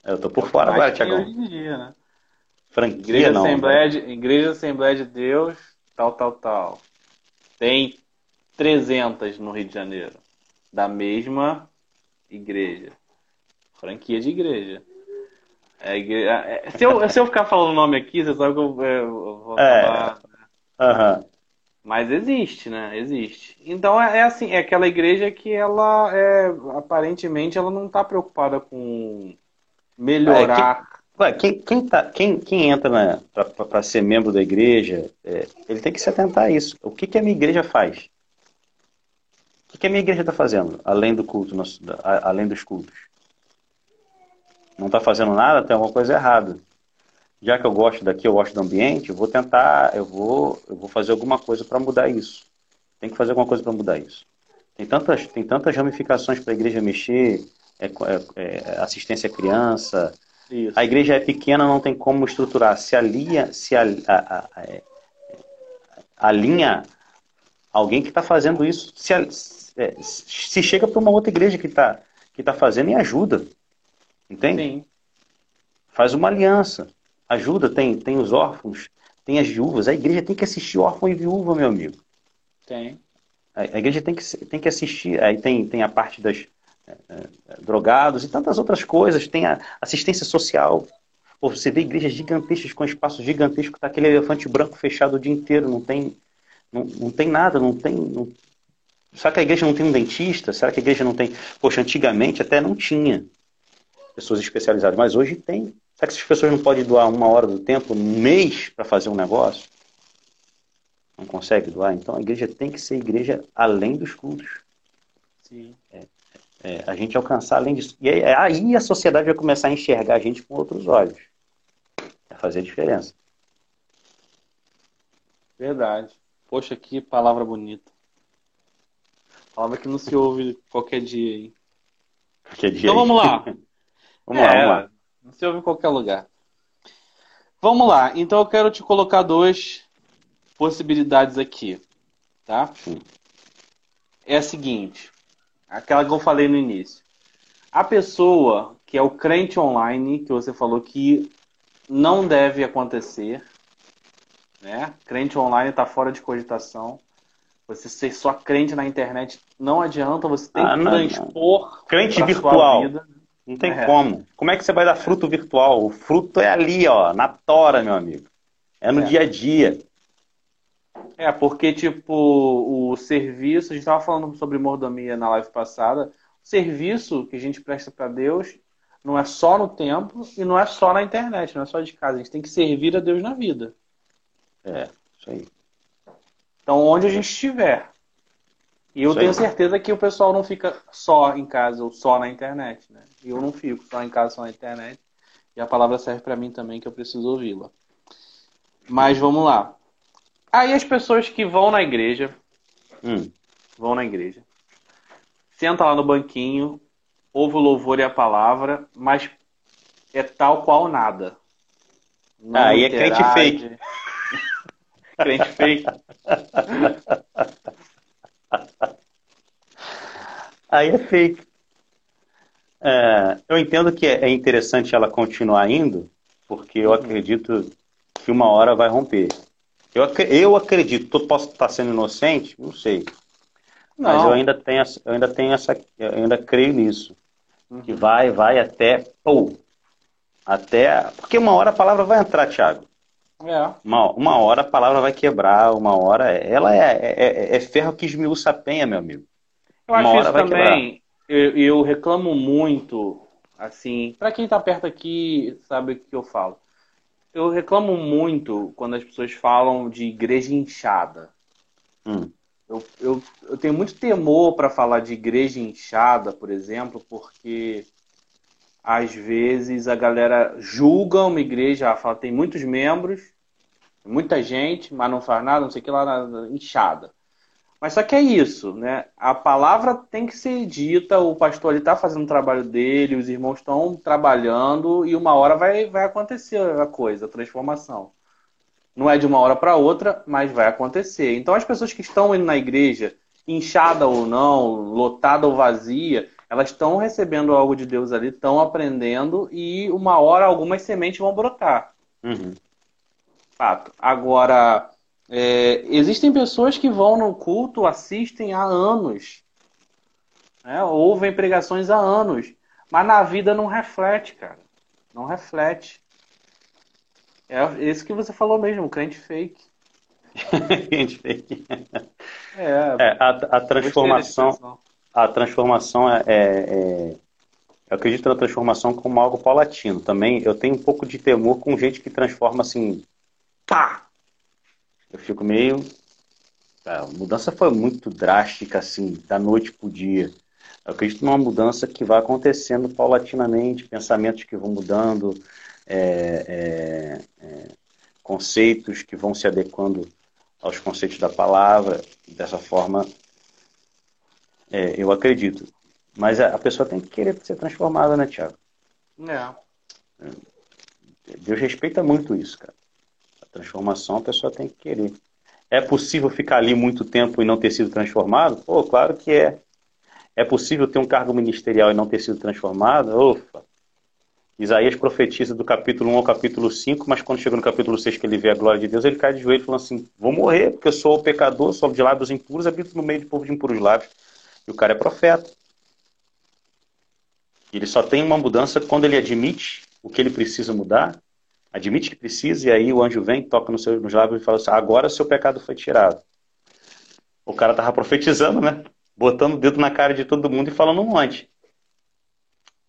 Eu tô por fora agora, Tiagão. Né? Franquia igreja não. Assembleia de, igreja Assembleia de Deus, tal, tal, tal. Tem 300 no Rio de Janeiro. Da mesma igreja. Franquia de igreja. É, igreja é, se, eu, se eu ficar falando o nome aqui, você sabe que eu, eu vou é. acabar. É. Uhum. Mas existe, né? Existe. Então é, é, assim, é aquela igreja que ela é, aparentemente ela não está preocupada com melhorar. É, quem, quem, tá, quem, quem entra para ser membro da igreja, é, ele tem que se atentar a isso. O que, que a minha igreja faz? O que, a minha igreja está fazendo, além do culto, além dos cultos? Não está fazendo nada, tem alguma coisa errada já que eu gosto daqui, eu gosto do ambiente, eu vou tentar, eu vou, eu vou fazer alguma coisa para mudar isso. Tem que fazer alguma coisa para mudar isso. Tem tantas, tem tantas ramificações para a igreja mexer, é, é, é assistência à criança. Isso. A igreja é pequena, não tem como estruturar. Se alinha, se a, a, a, é, alinha alguém que está fazendo isso, se, é, se chega para uma outra igreja que está que tá fazendo e ajuda. Entende? Sim. Faz uma aliança. Ajuda, tem, tem os órfãos, tem as viúvas. A igreja tem que assistir órfão e viúva, meu amigo. Tem. A, a igreja tem que, tem que assistir. Aí tem, tem a parte das é, é, drogados e tantas outras coisas. Tem a assistência social. Pô, você vê igrejas gigantescas com espaço gigantesco, tá aquele elefante branco fechado o dia inteiro, não tem, não, não tem nada, não tem. Não... Será que a igreja não tem um dentista? Será que a igreja não tem. Poxa, antigamente até não tinha pessoas especializadas, mas hoje tem. Será que essas pessoas não podem doar uma hora do tempo, um mês, para fazer um negócio? Não consegue doar? Então a igreja tem que ser igreja além dos cultos. Sim. É, é, a gente alcançar além disso. E aí, aí, a sociedade vai começar a enxergar a gente com outros olhos. Vai fazer diferença. Verdade. Poxa, que palavra bonita. Palavra que não se ouve qualquer dia, hein? Qualquer dia. Então vamos lá. vamos é, lá, vamos lá. Não se ouve em qualquer lugar. Vamos lá. Então eu quero te colocar duas possibilidades aqui, tá? É a seguinte, aquela que eu falei no início. A pessoa que é o crente online, que você falou que não deve acontecer, né? Crente online está fora de cogitação. Você ser só crente na internet não adianta, você tem ah, que transpor. Não. Crente virtual. Vida. Não tem é. como. Como é que você vai dar fruto virtual? O fruto é ali, ó, na tora, meu amigo. É no é. dia a dia. É, porque, tipo, o serviço, a gente estava falando sobre mordomia na live passada, o serviço que a gente presta para Deus não é só no templo e não é só na internet, não é só de casa. A gente tem que servir a Deus na vida. É, isso aí. Então, onde a gente estiver. E eu Isso tenho certeza que o pessoal não fica só em casa ou só na internet, né? Eu não fico só em casa, só na internet. E a palavra serve para mim também, que eu preciso ouvi-la. Mas vamos lá. Aí as pessoas que vão na igreja, hum. vão na igreja, senta lá no banquinho, ouve o louvor e a palavra, mas é tal qual nada. Não Aí interage, é crente fake. crente fake. Aí é fake. É, eu entendo que é interessante ela continuar indo, porque eu uhum. acredito que uma hora vai romper. Eu, eu acredito, posso estar sendo inocente, não sei. Não. Mas eu ainda tenho, eu ainda tenho essa, eu ainda creio nisso. Uhum. Que vai, vai até, ou até, porque uma hora a palavra vai entrar, Thiago. É. Uma, uma hora a palavra vai quebrar, uma hora, ela é, é, é, é ferro que esmiuça a penha, meu amigo. Eu uma acho isso também, eu, eu, reclamo muito, assim, para quem tá perto aqui sabe o que eu falo. Eu reclamo muito quando as pessoas falam de igreja inchada. Hum. Eu, eu, eu tenho muito temor para falar de igreja inchada, por exemplo, porque às vezes a galera julga uma igreja, fala tem muitos membros, muita gente, mas não faz nada, não sei o que lá, inchada. Mas só que é isso, né? A palavra tem que ser dita, o pastor está fazendo o trabalho dele, os irmãos estão trabalhando e uma hora vai, vai acontecer a coisa, a transformação. Não é de uma hora para outra, mas vai acontecer. Então as pessoas que estão indo na igreja, inchada ou não, lotada ou vazia, elas estão recebendo algo de Deus ali, estão aprendendo e uma hora algumas sementes vão brotar. Uhum. Fato. Agora, é, existem pessoas que vão no culto, assistem há anos, né? ouvem pregações há anos, mas na vida não reflete, cara. Não reflete. É isso que você falou mesmo, crente fake. crente fake. É, é a, a, transformação. A transformação é, é, é, Eu acredito na transformação como algo paulatino. Também eu tenho um pouco de temor com gente que transforma assim. Pá! eu fico meio. A mudança foi muito drástica, assim, da noite para o dia. Eu acredito numa mudança que vai acontecendo paulatinamente, pensamentos que vão mudando, é, é, é, conceitos que vão se adequando aos conceitos da palavra. Dessa forma, é, eu acredito. Mas a, a pessoa tem que querer ser transformada, né, Tiago? É. Deus respeita muito isso, cara. Transformação a pessoa tem que querer. É possível ficar ali muito tempo e não ter sido transformado? Pô, claro que é. É possível ter um cargo ministerial e não ter sido transformado? Ufa. Isaías profetiza do capítulo 1 ao capítulo 5, mas quando chega no capítulo 6 que ele vê a glória de Deus, ele cai de joelho falando assim: Vou morrer, porque eu sou pecador, sou de lábios impuros, habito no meio de povo de impuros lábios. E o cara é profeta. Ele só tem uma mudança quando ele admite o que ele precisa mudar, admite que precisa, e aí o anjo vem, toca nos seus nos lábios e fala assim: agora seu pecado foi tirado. O cara estava profetizando, né? Botando o dedo na cara de todo mundo e falando um monte.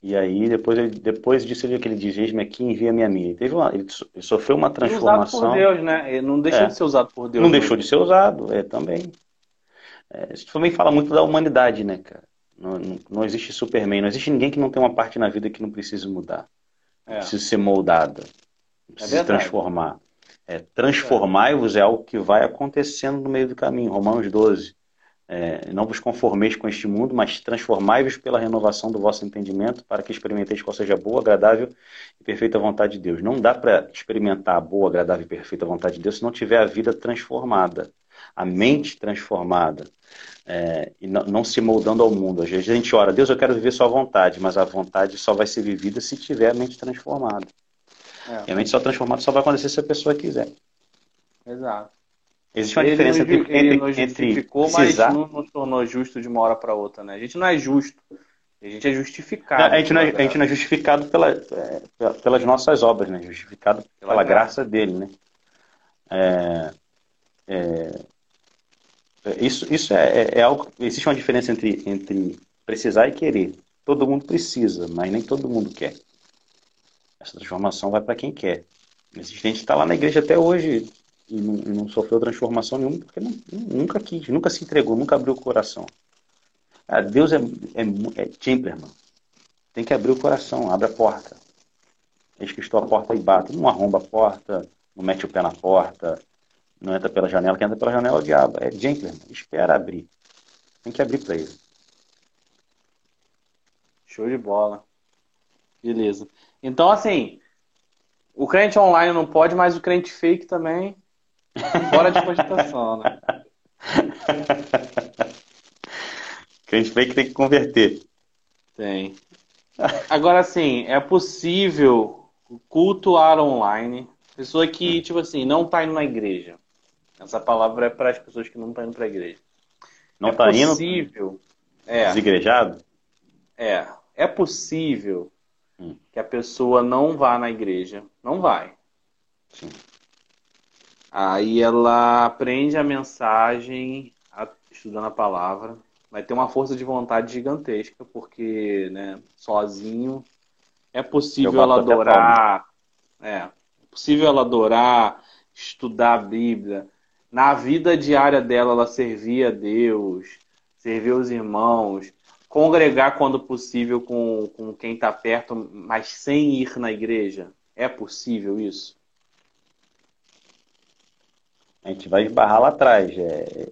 E aí, depois, ele, depois disso, ele, ele diz: Eis-me aqui, envia-me a mim. Ele, teve uma, ele sofreu uma transformação. Usado por Deus, né? Ele não deixou é, de ser usado por Deus. Não né? deixou de ser usado, é, também. É, isso também fala muito da humanidade, né, cara? Não, não, não, existe Superman, não existe ninguém que não tem uma parte na vida que não precise mudar. É. Precisa ser moldada. Precisa é se transformar. É, Transformai-vos é algo que vai acontecendo no meio do caminho. Romanos 12. É, não vos conformeis com este mundo, mas transformai-vos pela renovação do vosso entendimento, para que experimenteis qual seja a boa, agradável e perfeita vontade de Deus. Não dá para experimentar a boa, agradável e perfeita vontade de Deus se não tiver a vida transformada, a mente transformada, é, e não, não, se moldando ao mundo. Às vezes a gente ora, Deus, eu quero viver sua vontade, mas a vontade só vai ser vivida se tiver a mente transformada. É. E a mente só transformada só vai acontecer se a pessoa quiser. Exato. Existe uma ele diferença entre, entre, ele nos justificou, mas não nos tornou justo de uma hora para outra, né? A gente não é justo. A gente é justificado. a, gente não é, a gente não é justificado pela, é, pelas nossas obras, né? Justificado pela, pela graça. graça dele, né? É, é, isso, isso é, é, é, algo. Existe uma diferença entre, entre precisar e querer. Todo mundo precisa, mas nem todo mundo quer. Essa transformação vai para quem quer. Existe gente está lá na igreja até hoje e não, e não sofreu transformação nenhuma porque não, nunca quis, nunca se entregou, nunca abriu o coração. Ah, Deus é, é, é. Tem que abrir o coração, abre a porta. Eis que estou à porta e bato. Não arromba a porta, não mete o pé na porta, não entra pela janela. Quem entra pela janela é o diabo. É gentleman, espera abrir. Tem que abrir para ele. Show de bola. Beleza. Então, assim, o crente online não pode, mas o crente fake também Bora de cogitação, né? Vê que tem que converter. Tem. Agora, assim, é possível cultuar online. Pessoa que, tipo assim, não tá indo na igreja. Essa palavra é para as pessoas que não estão tá indo para a igreja. Não é tá possível, indo? É. Desigrejado? É. É possível hum. que a pessoa não vá na igreja. Não vai. Sim. Aí ela aprende a mensagem estudando a palavra. Vai ter uma força de vontade gigantesca, porque né, sozinho é possível ela adorar. É, é possível ela adorar, estudar a Bíblia. Na vida diária dela, ela servir a Deus, servir os irmãos, congregar quando possível com, com quem está perto, mas sem ir na igreja. É possível isso? a gente vai esbarrar lá atrás. É,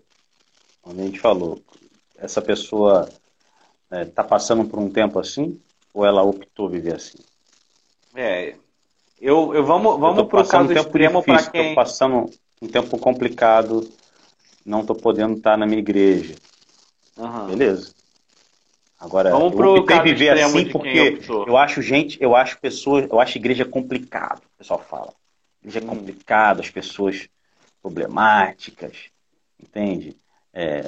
onde a gente falou, essa pessoa está é, tá passando por um tempo assim ou ela optou viver assim? É, eu, eu vamos, vamos para o caso um extremo para quem... Estou passando um tempo complicado, não estou podendo estar na minha igreja. Uhum. Beleza. Agora, vamos eu optei viver assim porque eu, eu acho gente, eu acho pessoas, eu acho igreja complicado, o pessoal fala. Igreja é hum. complicado, as pessoas problemáticas, entende? É,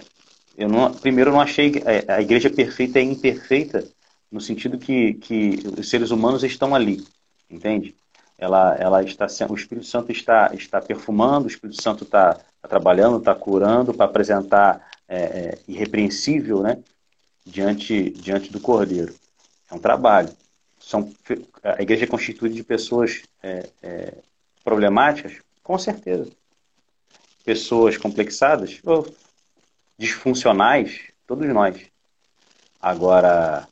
eu não, primeiro, eu não achei a igreja perfeita é imperfeita no sentido que, que os seres humanos estão ali, entende? Ela, ela está o Espírito Santo está está perfumando, o Espírito Santo está, está trabalhando, está curando para apresentar é, é, irrepreensível, né? Diante diante do Cordeiro. É um trabalho. São a igreja é constituída de pessoas é, é, problemáticas, com certeza pessoas complexadas, ou disfuncionais, todos nós. Agora,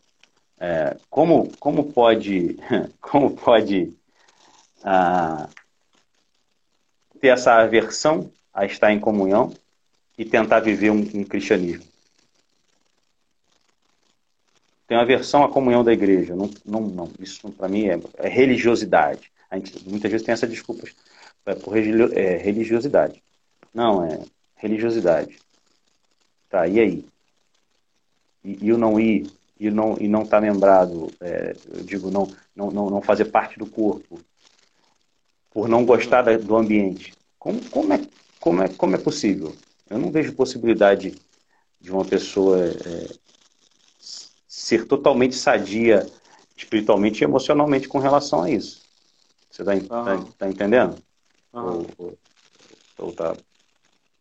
é, como, como pode, como pode ah, ter essa aversão a estar em comunhão e tentar viver um, um cristianismo? Tenho aversão à comunhão da igreja. Não, não, não. Isso para mim é, é, religiosidade. Gente muitas vezes tem essa desculpa é, por é, religiosidade. Não, é religiosidade. Tá, e aí? E, e o não ir, e não e não estar tá membrado, é, eu digo, não, não, não, não fazer parte do corpo, por não gostar da, do ambiente. Como, como, é, como, é, como é possível? Eu não vejo possibilidade de uma pessoa é, ser totalmente sadia espiritualmente e emocionalmente com relação a isso. Você está uhum. tá, tá entendendo? Ou, ou, ou, tá,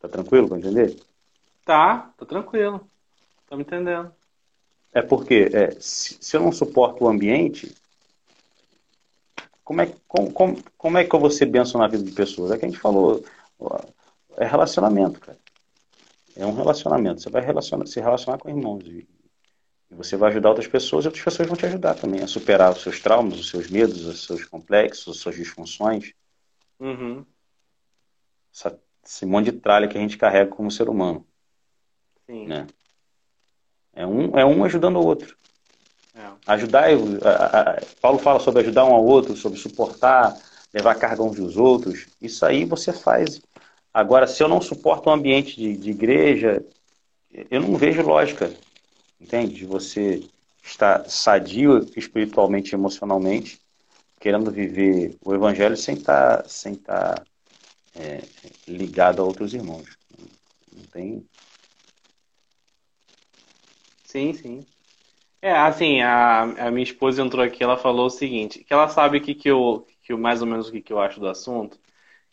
tá tranquilo para entender? Tá, tô tranquilo. Tá me entendendo. É porque é, se, se, eu não suporto o ambiente, como é, como, como, como é que eu vou ser benção na vida de pessoas? É que a gente falou, é relacionamento, cara. É um relacionamento. Você vai relacionar, se relacionar com irmãos. E, e você vai ajudar outras pessoas e outras pessoas vão te ajudar também a superar os seus traumas, os seus medos, os seus complexos, as suas disfunções. Uhum. Essa, esse monte de tralha que a gente carrega como ser humano. Sim. Né? É, um, é um ajudando o outro. É. Ajudar, a, a, Paulo fala sobre ajudar um ao outro, sobre suportar, levar carga uns dos outros. Isso aí você faz. Agora, se eu não suporto um ambiente de, de igreja, eu não vejo lógica entende? De você estar sadio espiritualmente e emocionalmente, querendo viver o evangelho sem estar, sem estar é, ligado a outros irmãos. Não tem. Sim, sim. É, assim, a, a minha esposa entrou aqui, ela falou o seguinte, que ela sabe que, que, eu, que eu, mais ou menos o que, que eu acho do assunto,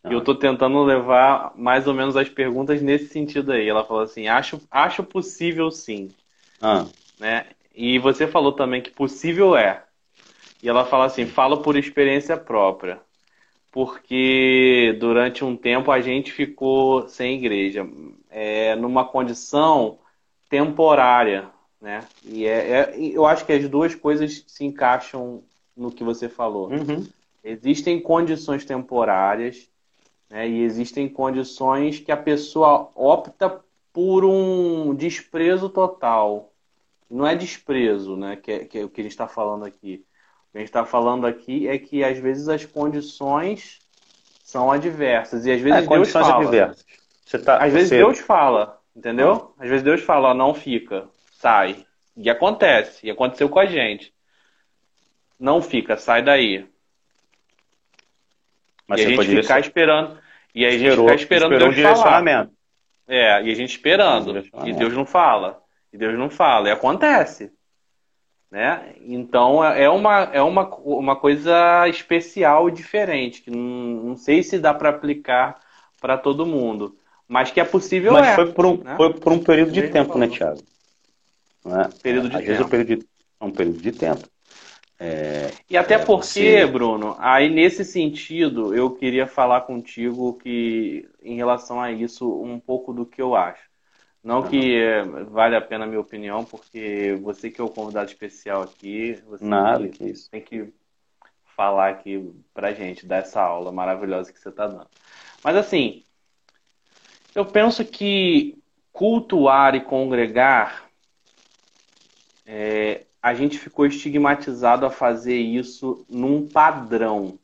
ah. e eu estou tentando levar mais ou menos as perguntas nesse sentido aí. Ela falou assim, acho, acho possível sim. Ah. Né? E você falou também que possível é. E ela fala assim: falo por experiência própria. Porque durante um tempo a gente ficou sem igreja, é, numa condição temporária. Né? E é, é, eu acho que as duas coisas se encaixam no que você falou. Uhum. Existem condições temporárias né, e existem condições que a pessoa opta por um desprezo total. Não é desprezo, né? Que é, que é o que a gente está falando aqui. O que a gente está falando aqui é que às vezes as condições são adversas. E às vezes é, Deus fala. Adversas. Você tá, às vezes Deus fala, entendeu? Às vezes Deus fala, não fica, sai. E acontece. E aconteceu com a gente. Não fica, sai daí. Mas e a gente ficar esperando. E aí a gente ficar esperando Deus um falar. É, e a gente esperando. E Deus não fala. E Deus não fala. E acontece. Né? Então é, é uma, é uma, uma coisa especial e diferente, que não, não sei se dá para aplicar para todo mundo. Mas que é possível Mas é, foi, por um, né? foi por um período de tempo, né, Thiago? É? Período de Às tempo. vezes é um período de, é um período de tempo. É, e até é, porque, você... Bruno, aí nesse sentido, eu queria falar contigo que, em relação a isso, um pouco do que eu acho. Não que é, vale a pena a minha opinião, porque você que é o convidado especial aqui, você Nada, que isso. tem que falar aqui pra gente dessa aula maravilhosa que você está dando. Mas assim, eu penso que cultuar e congregar é, a gente ficou estigmatizado a fazer isso num padrão.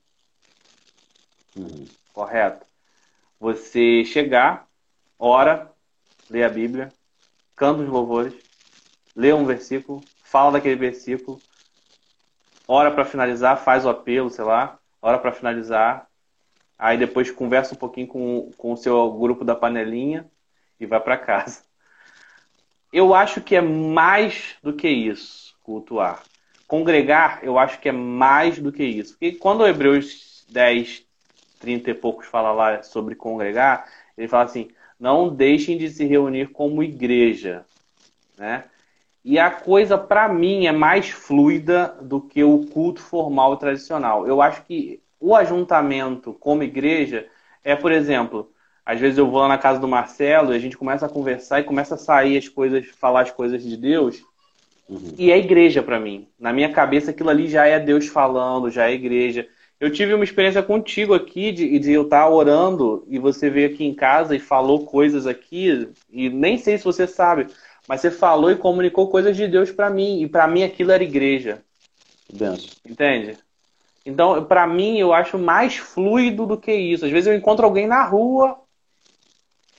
Uhum. Correto? Você chegar, ora, lê a Bíblia, canta os louvores, lê um versículo, fala daquele versículo, ora para finalizar, faz o apelo, sei lá, ora para finalizar, aí depois conversa um pouquinho com, com o seu grupo da panelinha e vai para casa. Eu acho que é mais do que isso cultuar. Congregar, eu acho que é mais do que isso. Porque quando o Hebreus 10, 30 e poucos fala lá sobre congregar, ele fala assim: não deixem de se reunir como igreja. Né? E a coisa, para mim, é mais fluida do que o culto formal e tradicional. Eu acho que o ajuntamento como igreja é, por exemplo, às vezes eu vou lá na casa do Marcelo e a gente começa a conversar e começa a sair as coisas, falar as coisas de Deus. Uhum. E é igreja para mim. Na minha cabeça, aquilo ali já é Deus falando, já é igreja. Eu tive uma experiência contigo aqui de, de eu estar tá orando e você veio aqui em casa e falou coisas aqui, e nem sei se você sabe, mas você falou e comunicou coisas de Deus para mim, e para mim aquilo era igreja. Benção. Entende? Então, para mim, eu acho mais fluido do que isso. Às vezes eu encontro alguém na rua,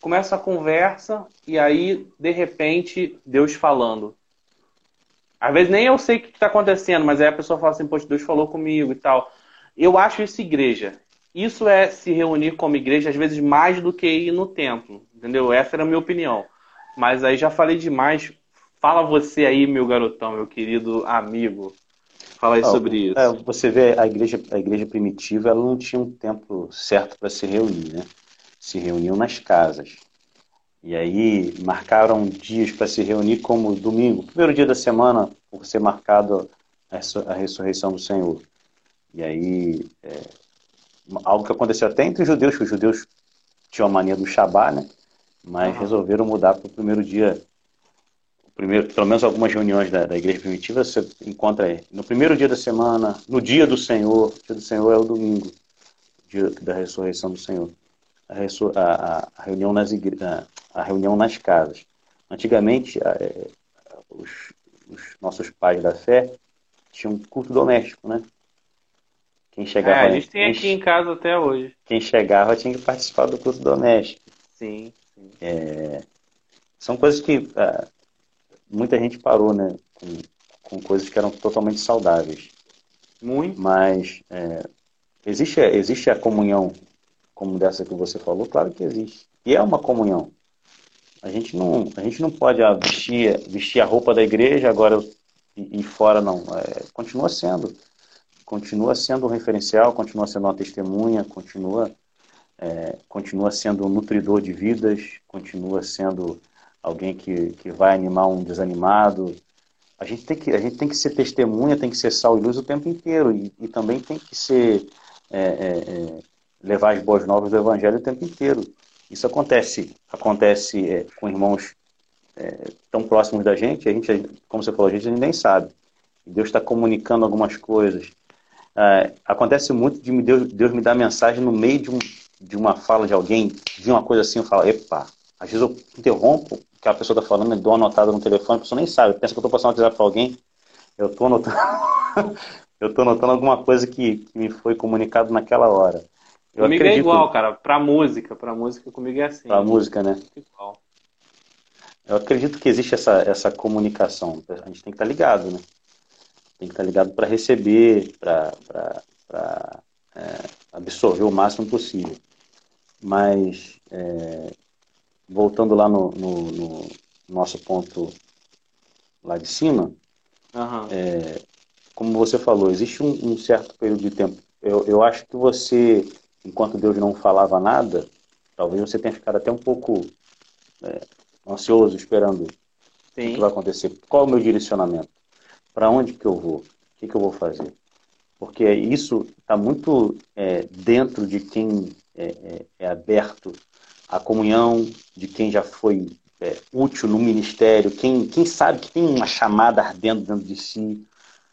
começa a conversa, e aí, de repente, Deus falando. Às vezes nem eu sei o que está acontecendo, mas aí a pessoa fala assim, poxa, Deus falou comigo e tal. Eu acho isso igreja. Isso é se reunir como igreja, às vezes mais do que ir no templo. Entendeu? Essa era a minha opinião. Mas aí já falei demais. Fala você aí, meu garotão, meu querido amigo. Fala aí ah, sobre isso. É, você vê, a igreja, a igreja primitiva ela não tinha um tempo certo para se reunir, né? Se reuniam nas casas. E aí marcaram dias para se reunir como domingo, primeiro dia da semana, por ser marcado a ressurreição do Senhor. E aí, é, algo que aconteceu até entre os judeus, que os judeus tinham a mania do Shabá, né? Mas uhum. resolveram mudar para o primeiro dia primeiro, pelo menos algumas reuniões da, da igreja primitiva, você encontra aí, no primeiro dia da semana, no dia do Senhor, o dia do Senhor é o domingo, dia da ressurreição do Senhor. A, a, a reunião nas igre... a, reunião nas casas. Antigamente, é, os, os, nossos pais da fé tinham um culto doméstico, né? Quem chegava, é, a gente tem aqui em casa até hoje. Quem chegava tinha que participar do culto doméstico. Sim. sim. É, são coisas que ah, muita gente parou, né? Com, com coisas que eram totalmente saudáveis. Muito. Mas é, existe, existe a comunhão como dessa que você falou? Claro que existe. E é uma comunhão. A gente não, a gente não pode ah, vestir, vestir a roupa da igreja agora e, e fora não. É, continua sendo. Continua sendo um referencial, continua sendo uma testemunha, continua, é, continua sendo um nutridor de vidas, continua sendo alguém que, que vai animar um desanimado. A gente, tem que, a gente tem que ser testemunha, tem que ser sal e luz o tempo inteiro. E, e também tem que ser é, é, é, levar as boas novas do Evangelho o tempo inteiro. Isso acontece, acontece é, com irmãos é, tão próximos da gente, a gente, como você falou, a gente nem sabe. Deus está comunicando algumas coisas. É, acontece muito de Deus, Deus me dar mensagem no meio de, um, de uma fala de alguém, de uma coisa assim, eu falo, epa, às vezes eu interrompo que a pessoa está falando, dou uma anotada no telefone, a pessoa nem sabe, pensa que eu estou passando um WhatsApp para alguém, eu estou anotando, eu estou anotando alguma coisa que, que, me foi comunicado naquela hora. Eu comigo é acredito... é igual, cara, para música, para música comigo é assim. Para música, né? Igual. Eu acredito que existe essa, essa comunicação, a gente tem que estar tá ligado, né? Tem que estar tá ligado para receber, para é, absorver o máximo possível. Mas é, voltando lá no, no, no, nosso ponto lá de cima, uhum. é, como você falou, existe um, um, certo período de tempo. Eu, eu acho que você, enquanto Deus não falava nada, talvez você tenha ficado até um pouco é, ansioso, esperando Sim. o que vai acontecer. Qual é o meu direcionamento? Para onde que eu vou? O que, que eu vou fazer? Porque isso está muito é, dentro de quem é, é, é aberto a comunhão de quem já foi é, útil no ministério, quem, quem sabe que tem uma chamada ardendo dentro de si.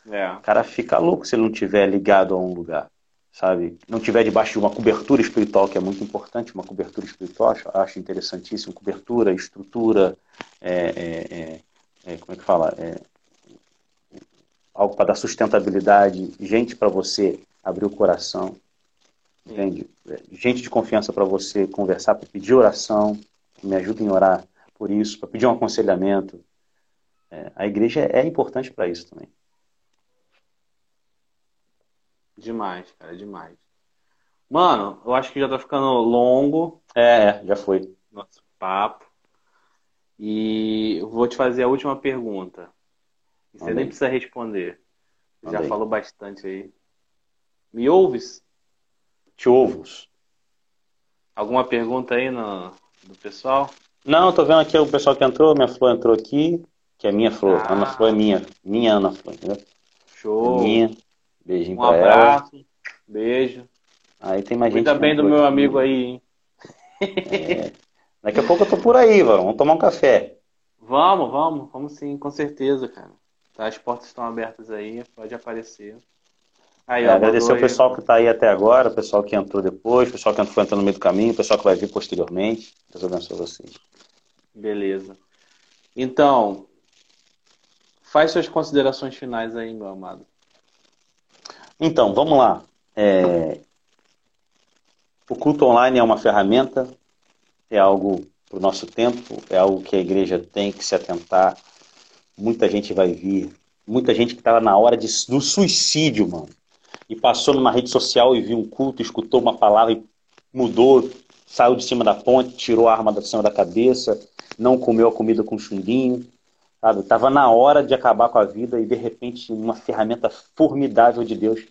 É. O cara fica louco se ele não tiver ligado a um lugar, sabe? Não tiver debaixo de uma cobertura espiritual, que é muito importante, uma cobertura espiritual, acho, acho interessantíssimo. Cobertura, estrutura, é, é, é, é como é que fala? É, algo para dar sustentabilidade, gente para você abrir o coração. Entende? Gente de confiança para você conversar, para pedir oração, me ajudem a orar por isso, para pedir um aconselhamento. É, a igreja é importante para isso também. Demais, cara, demais. Mano, eu acho que já tá ficando longo. É, é já foi. Nosso papo. E vou te fazer a última pergunta. Você Amém. nem precisa responder. Já falou bastante aí. Me ouves? te ovos. Alguma pergunta aí no, do pessoal? Não, tô vendo aqui o pessoal que entrou, minha flor entrou aqui, que é minha flor. Ah. Ana Flor é minha, minha Ana Flor, entendeu? Show. É minha. Beijinho um pra abraço, ela. beijo. Aí tem mais Cuida gente. bem do meu aqui. amigo aí, hein? É. Daqui a pouco eu tô por aí, vamos tomar um café. Vamos, vamos, vamos sim, com certeza, cara. Tá, as portas estão abertas aí, pode aparecer. Aí, é, agradecer o pessoal que está aí até agora, o pessoal que entrou depois, o pessoal que foi entrando no meio do caminho, o pessoal que vai vir posteriormente. Deus abençoe vocês. Beleza. Então, faz suas considerações finais aí, meu amado. Então, vamos lá. É... O culto online é uma ferramenta, é algo para o nosso tempo, é algo que a igreja tem que se atentar. Muita gente vai vir, muita gente que estava na hora de, do suicídio, mano, e passou numa rede social e viu um culto, escutou uma palavra e mudou, saiu de cima da ponte, tirou a arma da cima da cabeça, não comeu a comida com chumbinho, sabe? Tava na hora de acabar com a vida e de repente uma ferramenta formidável de Deus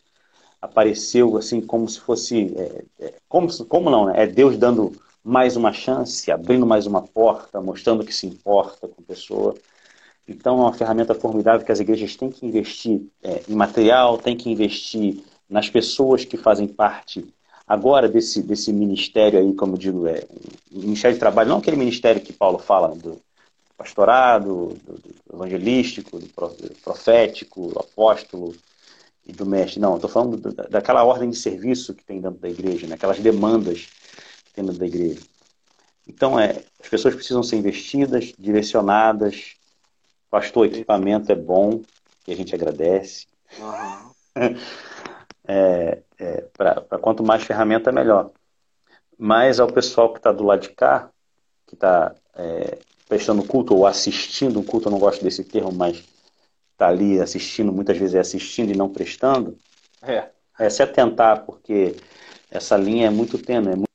apareceu assim como se fosse, é, é, como, como não, né? É Deus dando mais uma chance, abrindo mais uma porta, mostrando que se importa com a pessoa. Então, é uma ferramenta formidável que as igrejas têm que investir é, em material, têm que investir nas pessoas que fazem parte agora desse, desse ministério aí, como eu digo, é, ministério de trabalho, não aquele ministério que Paulo fala do pastorado, do, do evangelístico, do profético, do apóstolo e do mestre. Não, estou falando daquela ordem de serviço que tem dentro da igreja, né? aquelas demandas que tem dentro da igreja. Então, é, as pessoas precisam ser investidas, direcionadas. Pastor, equipamento é bom, e a gente agradece. Uhum. é, é, para quanto mais ferramenta, melhor. Mas ao pessoal que está do lado de cá, que está é, prestando culto ou assistindo culto, eu não gosto desse termo, mas está ali assistindo, muitas vezes é assistindo e não prestando, é, é se atentar, porque essa linha é muito tênue, é muito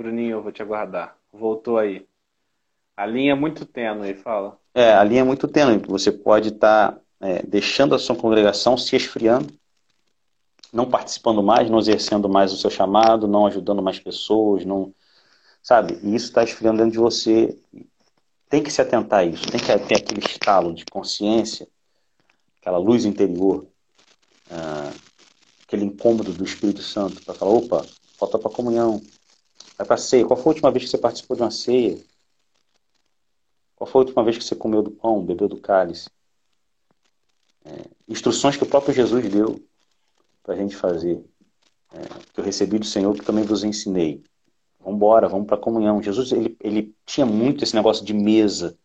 Bruninho, eu vou te aguardar. Voltou aí. A linha é muito tênue, fala. É, a linha é muito tênue. Você pode estar tá, é, deixando a sua congregação se esfriando, não participando mais, não exercendo mais o seu chamado, não ajudando mais pessoas, não, sabe? E isso está esfriando dentro de você. Tem que se atentar a isso. Tem que ter aquele estalo de consciência, aquela luz interior, ah, aquele incômodo do Espírito Santo para falar: opa, falta para comunhão, vai para ceia. Qual foi a última vez que você participou de uma ceia? Qual foi a última vez que você comeu do pão, bebeu do cálice? É, instruções que o próprio Jesus deu para a gente fazer. É, que eu recebi do Senhor, que também vos ensinei. Vamos embora, vamos para a comunhão. Jesus ele, ele tinha muito esse negócio de mesa.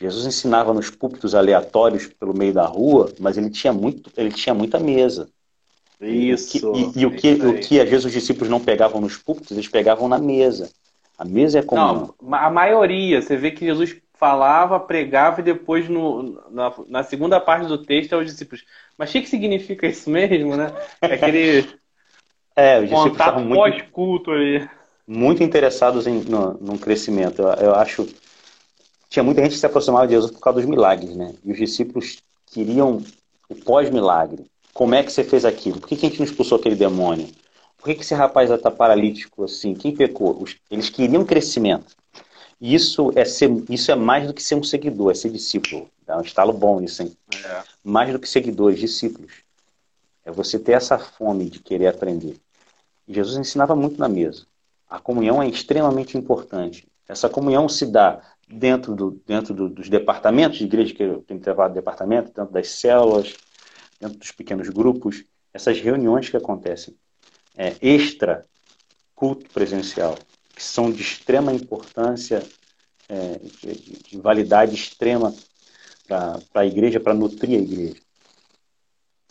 Jesus ensinava nos púlpitos aleatórios pelo meio da rua, mas ele tinha muito, ele tinha muita mesa. Isso. E, e, e o, que, o que às vezes os discípulos não pegavam nos púlpitos, eles pegavam na mesa. A mesa é comum. Não, a maioria. Você vê que Jesus falava, pregava e depois no, na, na segunda parte do texto é os discípulos. Mas o que, que significa isso mesmo, né? É aquele é, os discípulos contato pós-culto aí. Muito interessados em, no, no crescimento. Eu, eu acho tinha muita gente que se aproximava de Jesus por causa dos milagres, né? E os discípulos queriam o pós-milagre. Como é que você fez aquilo? Por que, que a gente não expulsou aquele demônio? Por que, que esse rapaz está paralítico assim? Quem pecou? Eles queriam crescimento. Isso é, ser, isso é mais do que ser um seguidor, é ser discípulo. É um estalo bom isso, hein? É. Mais do que seguidores, discípulos. É você ter essa fome de querer aprender. Jesus ensinava muito na mesa. A comunhão é extremamente importante. Essa comunhão se dá dentro, do, dentro do, dos departamentos de igreja, que eu tenho levado departamento, dentro das células, dentro dos pequenos grupos, essas reuniões que acontecem é, extra culto presencial, que são de extrema importância, é, de, de, validade extrema para a igreja, para nutrir a igreja.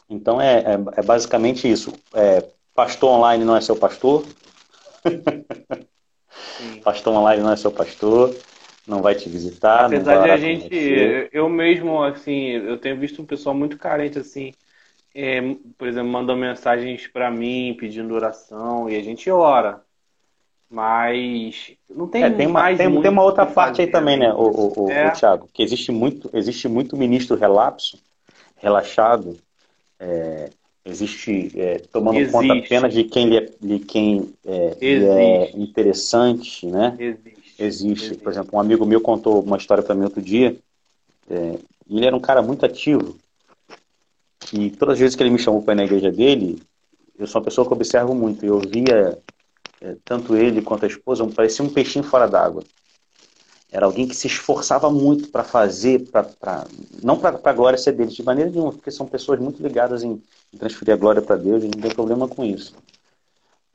Então é, é, é basicamente isso. É, pastor online não é seu pastor. pastor online não é seu pastor não vai te visitar. Apesar de a gente, eu mesmo, assim, eu tenho visto um pessoal muito carente, assim, é, por exemplo, mandam mensagens para mim pedindo oração e a gente ora. Mas não tem, é, tem uma, mais tem, tem uma outra parte aí também, né, o, o, o, é. o Thiago, que existe muito, existe muito ministro relapso, relaxado, é, existe é, tomando existe. conta apenas de quem lhe é, de quem é, é interessante, né? Existe. Existe. Por exemplo, um amigo meu contou uma história para mim outro dia. É, ele era um cara muito ativo. E todas as vezes que ele me chamou para ir na igreja dele, eu sou uma pessoa que observo muito. Eu via é, tanto ele quanto a esposa, parecia um peixinho fora d'água. era alguém que se esforçava muito para fazer, pra, pra não para a glória ser deles, de maneira nenhuma, porque são pessoas muito ligadas em, em transferir a glória para Deus, e não tem problema com isso.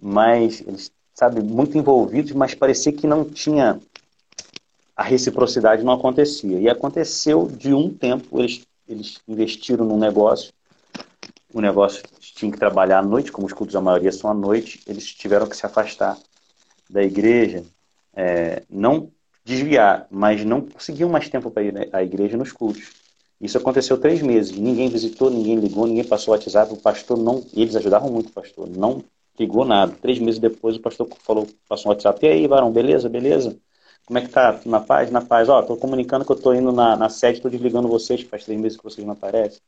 Mas eles, sabe, muito envolvidos, mas parecia que não tinha a reciprocidade não acontecia. E aconteceu de um tempo, eles, eles investiram num negócio, o negócio tinha que trabalhar à noite, como os cultos a maioria são à noite, eles tiveram que se afastar da igreja, é, não desviar, mas não conseguiam mais tempo para ir à igreja nos cultos. Isso aconteceu três meses. Ninguém visitou, ninguém ligou, ninguém passou o WhatsApp. O pastor não. Eles ajudavam muito o pastor. Não ligou nada. Três meses depois o pastor falou, passou um WhatsApp. E aí, varão, beleza, beleza? Como é que tá? Na paz? Na paz. Ó, tô comunicando que eu tô indo na, na sede, tô desligando vocês, faz três meses que vocês não aparecem.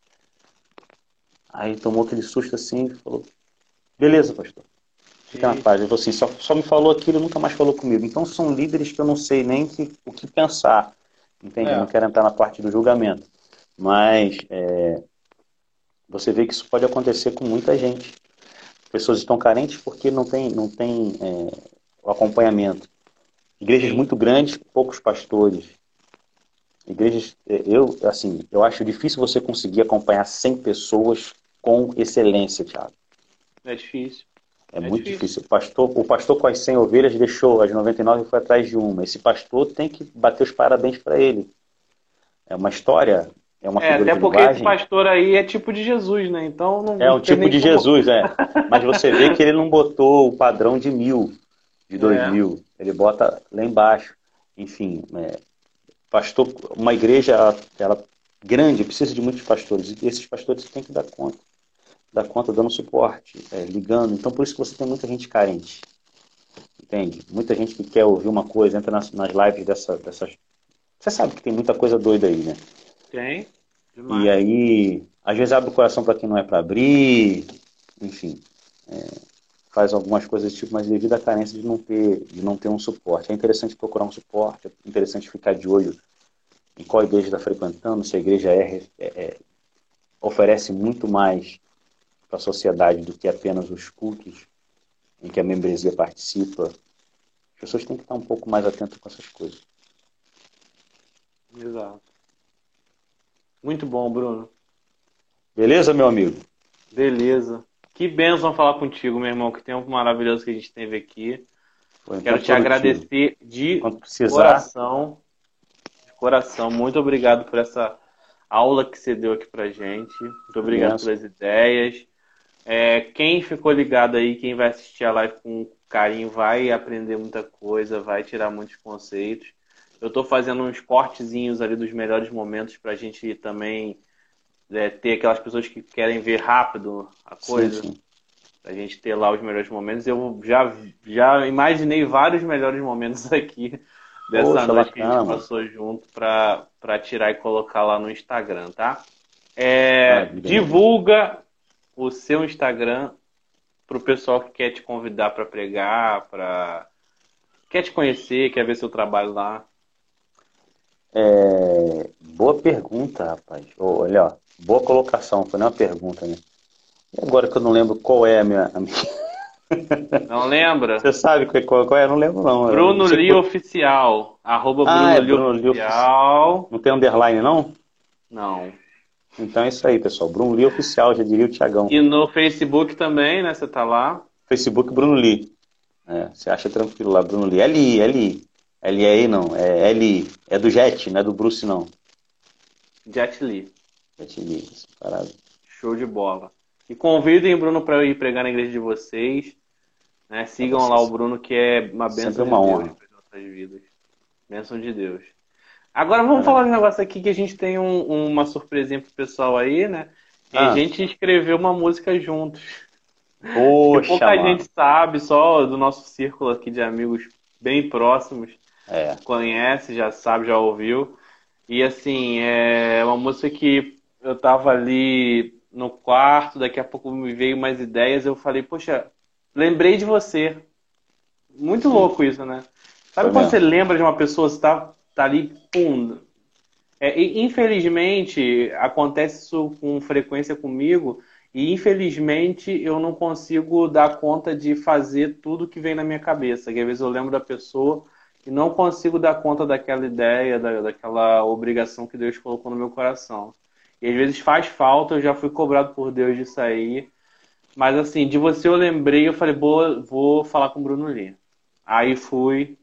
Aí tomou aquele susto assim e falou, beleza, pastor. Fica na paz. Ele falou assim, só, só me falou aquilo e nunca mais falou comigo. Então são líderes que eu não sei nem que, o que pensar. Entende? É. Não quero entrar na parte do julgamento. Mas é, você vê que isso pode acontecer com muita gente. Pessoas estão carentes porque não tem, não tem é, o acompanhamento. Igrejas muito grandes, poucos pastores. Igrejas, é, eu, assim, eu acho difícil você conseguir acompanhar 100 pessoas com excelência, Thiago. É difícil. É, é muito difícil. difícil. O pastor, o pastor com as 100 ovelhas deixou as 99 e foi atrás de uma. Esse pastor tem que bater os parabéns para ele. É uma história, é uma é, até porque esse pastor aí é tipo de Jesus, né? Então não É um tipo de como... Jesus, é. Mas você vê que ele não botou o padrão de mil, de dois é. mil. Ele bota lá embaixo. Enfim, é, pastor, uma igreja ela grande precisa de muitos pastores e esses pastores têm que dar conta dar conta dando suporte, é, ligando. Então, por isso que você tem muita gente carente. Entende? Muita gente que quer ouvir uma coisa, entra nas, nas lives dessa, dessas. Você sabe que tem muita coisa doida aí, né? Tem. Demais. E aí, às vezes abre o coração para quem não é para abrir, enfim. É, faz algumas coisas tipo, mas devido à carência de não ter, de não ter um suporte. É interessante procurar um suporte, é interessante ficar de olho em qual igreja está frequentando, se a igreja é, é, é oferece muito mais para a sociedade do que apenas os cultos em que a membresia participa. As pessoas têm que estar um pouco mais atentas com essas coisas. Exato. Muito bom, Bruno. Beleza, meu amigo? Beleza. Que bênção falar contigo, meu irmão. Que tempo maravilhoso que a gente teve aqui. Foi Quero te agradecer de coração. De coração. Muito obrigado por essa aula que você deu aqui pra gente. Muito obrigado pelas ideias. É, quem ficou ligado aí, quem vai assistir a live com carinho, vai aprender muita coisa, vai tirar muitos conceitos. Eu estou fazendo uns cortezinhos ali dos melhores momentos para a gente também é, ter aquelas pessoas que querem ver rápido a coisa. Sim, sim. A gente ter lá os melhores momentos. Eu já, já imaginei vários melhores momentos aqui dessa Poxa, noite que a gente passou junto para tirar e colocar lá no Instagram, tá? É, ah, divulga o seu Instagram para o pessoal que quer te convidar para pregar, para quer te conhecer, quer ver seu trabalho lá? É... Boa pergunta, rapaz. Olha, ó, boa colocação, foi uma pergunta, né? E agora que eu não lembro qual é a minha. A minha... Não lembra? Você sabe qual, qual é? Eu não lembro, não. Bruno Lee Oficial. Arroba ah, Bruno, é Bruno Oficial. Não tem underline, não? Não. Então é isso aí, pessoal. Bruno Lee Oficial, já diria o Tiagão. E no Facebook também, né? Você tá lá? Facebook Bruno Lee. É, você acha tranquilo lá, Bruno Lee. L-I, L-I. L-I não, é L-I. É do Jet, não é do Bruce, não. Jet Lee. Jet Lee, parado. Show de bola. E convidem o Bruno para ir pregar na igreja de vocês. Né? Sigam lá o Bruno, que é uma benção uma de Deus para nossas vidas. Bênção de Deus. Agora vamos é. falar um negócio aqui que a gente tem um, uma surpresinha pro pessoal aí, né? E ah. a gente escreveu uma música juntos. Poxa, que pouca mano. gente sabe, só do nosso círculo aqui de amigos bem próximos. É. Conhece, já sabe, já ouviu. E assim, é uma música que eu tava ali no quarto, daqui a pouco me veio mais ideias, eu falei, poxa, lembrei de você. Muito Sim. louco isso, né? Sabe Foi quando mesmo. você lembra de uma pessoa, você tá tá ali, pum. É, e, infelizmente, acontece isso com frequência comigo, e infelizmente eu não consigo dar conta de fazer tudo que vem na minha cabeça. Que às vezes eu lembro da pessoa e não consigo dar conta daquela ideia, da, daquela obrigação que Deus colocou no meu coração. E às vezes faz falta, eu já fui cobrado por Deus de sair. Mas assim, de você eu lembrei, eu falei, vou, vou falar com o Bruno Lee. Aí fui,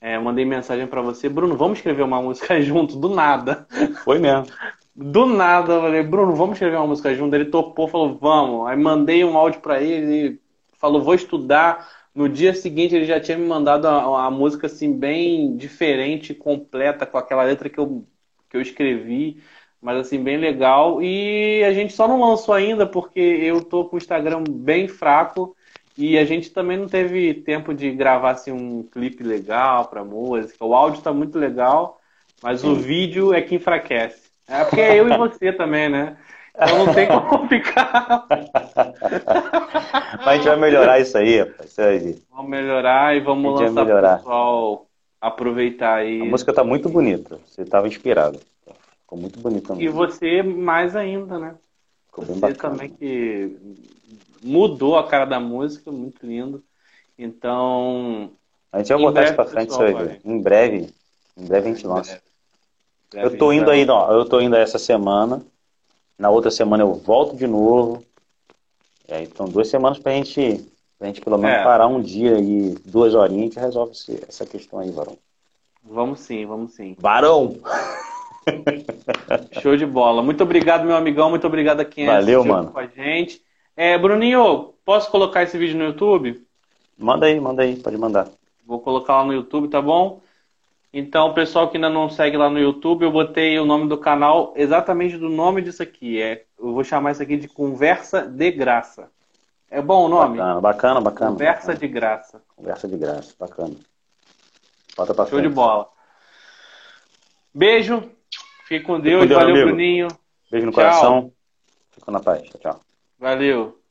é, mandei mensagem para você, Bruno, vamos escrever uma música junto, do nada. Foi mesmo. Do nada, eu falei, Bruno, vamos escrever uma música junto. Ele topou, falou, vamos. Aí mandei um áudio para ele, ele falou, vou estudar. No dia seguinte ele já tinha me mandado a, a música assim bem diferente, completa, com aquela letra que eu, que eu escrevi mas assim, bem legal. E a gente só não lançou ainda porque eu tô com o Instagram bem fraco e a gente também não teve tempo de gravar assim, um clipe legal para música. O áudio está muito legal, mas Sim. o vídeo é que enfraquece. É porque é eu e você também, né? Então não tem como ficar. Mas a gente vai melhorar isso aí, rapaz. Vamos melhorar e vamos lançar o pessoal aproveitar aí. A música tá muito bonita. Você estava inspirado. Ficou muito bonito também. E você mais ainda, né? Ficou bem você bacana. também que mudou a cara da música, muito lindo. Então. A gente vai botar isso pra frente, você vai. Em breve. Em breve a gente lança. Eu tô indo aí, não, eu tô indo essa semana. Na outra semana eu volto de novo. É, então duas semanas pra gente, pra gente pelo menos é. parar um dia e duas horinhas que resolve essa questão aí, Varão. Vamos sim, vamos sim. Varão! Show de bola. Muito obrigado, meu amigão. Muito obrigado a quem Valeu, mano. com a gente. É, Bruninho, posso colocar esse vídeo no YouTube? Manda aí, manda aí, pode mandar. Vou colocar lá no YouTube, tá bom? Então, pessoal que ainda não segue lá no YouTube, eu botei o nome do canal exatamente do nome disso aqui. É, eu vou chamar isso aqui de Conversa de Graça. É bom o nome? Bacana, bacana, bacana. Conversa bacana. de Graça. Conversa de Graça, bacana. Bota pra Show frente. de bola. Beijo. Fique com Deus. Fique com Deus Valeu, amigo. Bruninho. Beijo no tchau. coração. Fica na paz. Tchau, tchau. Valeu.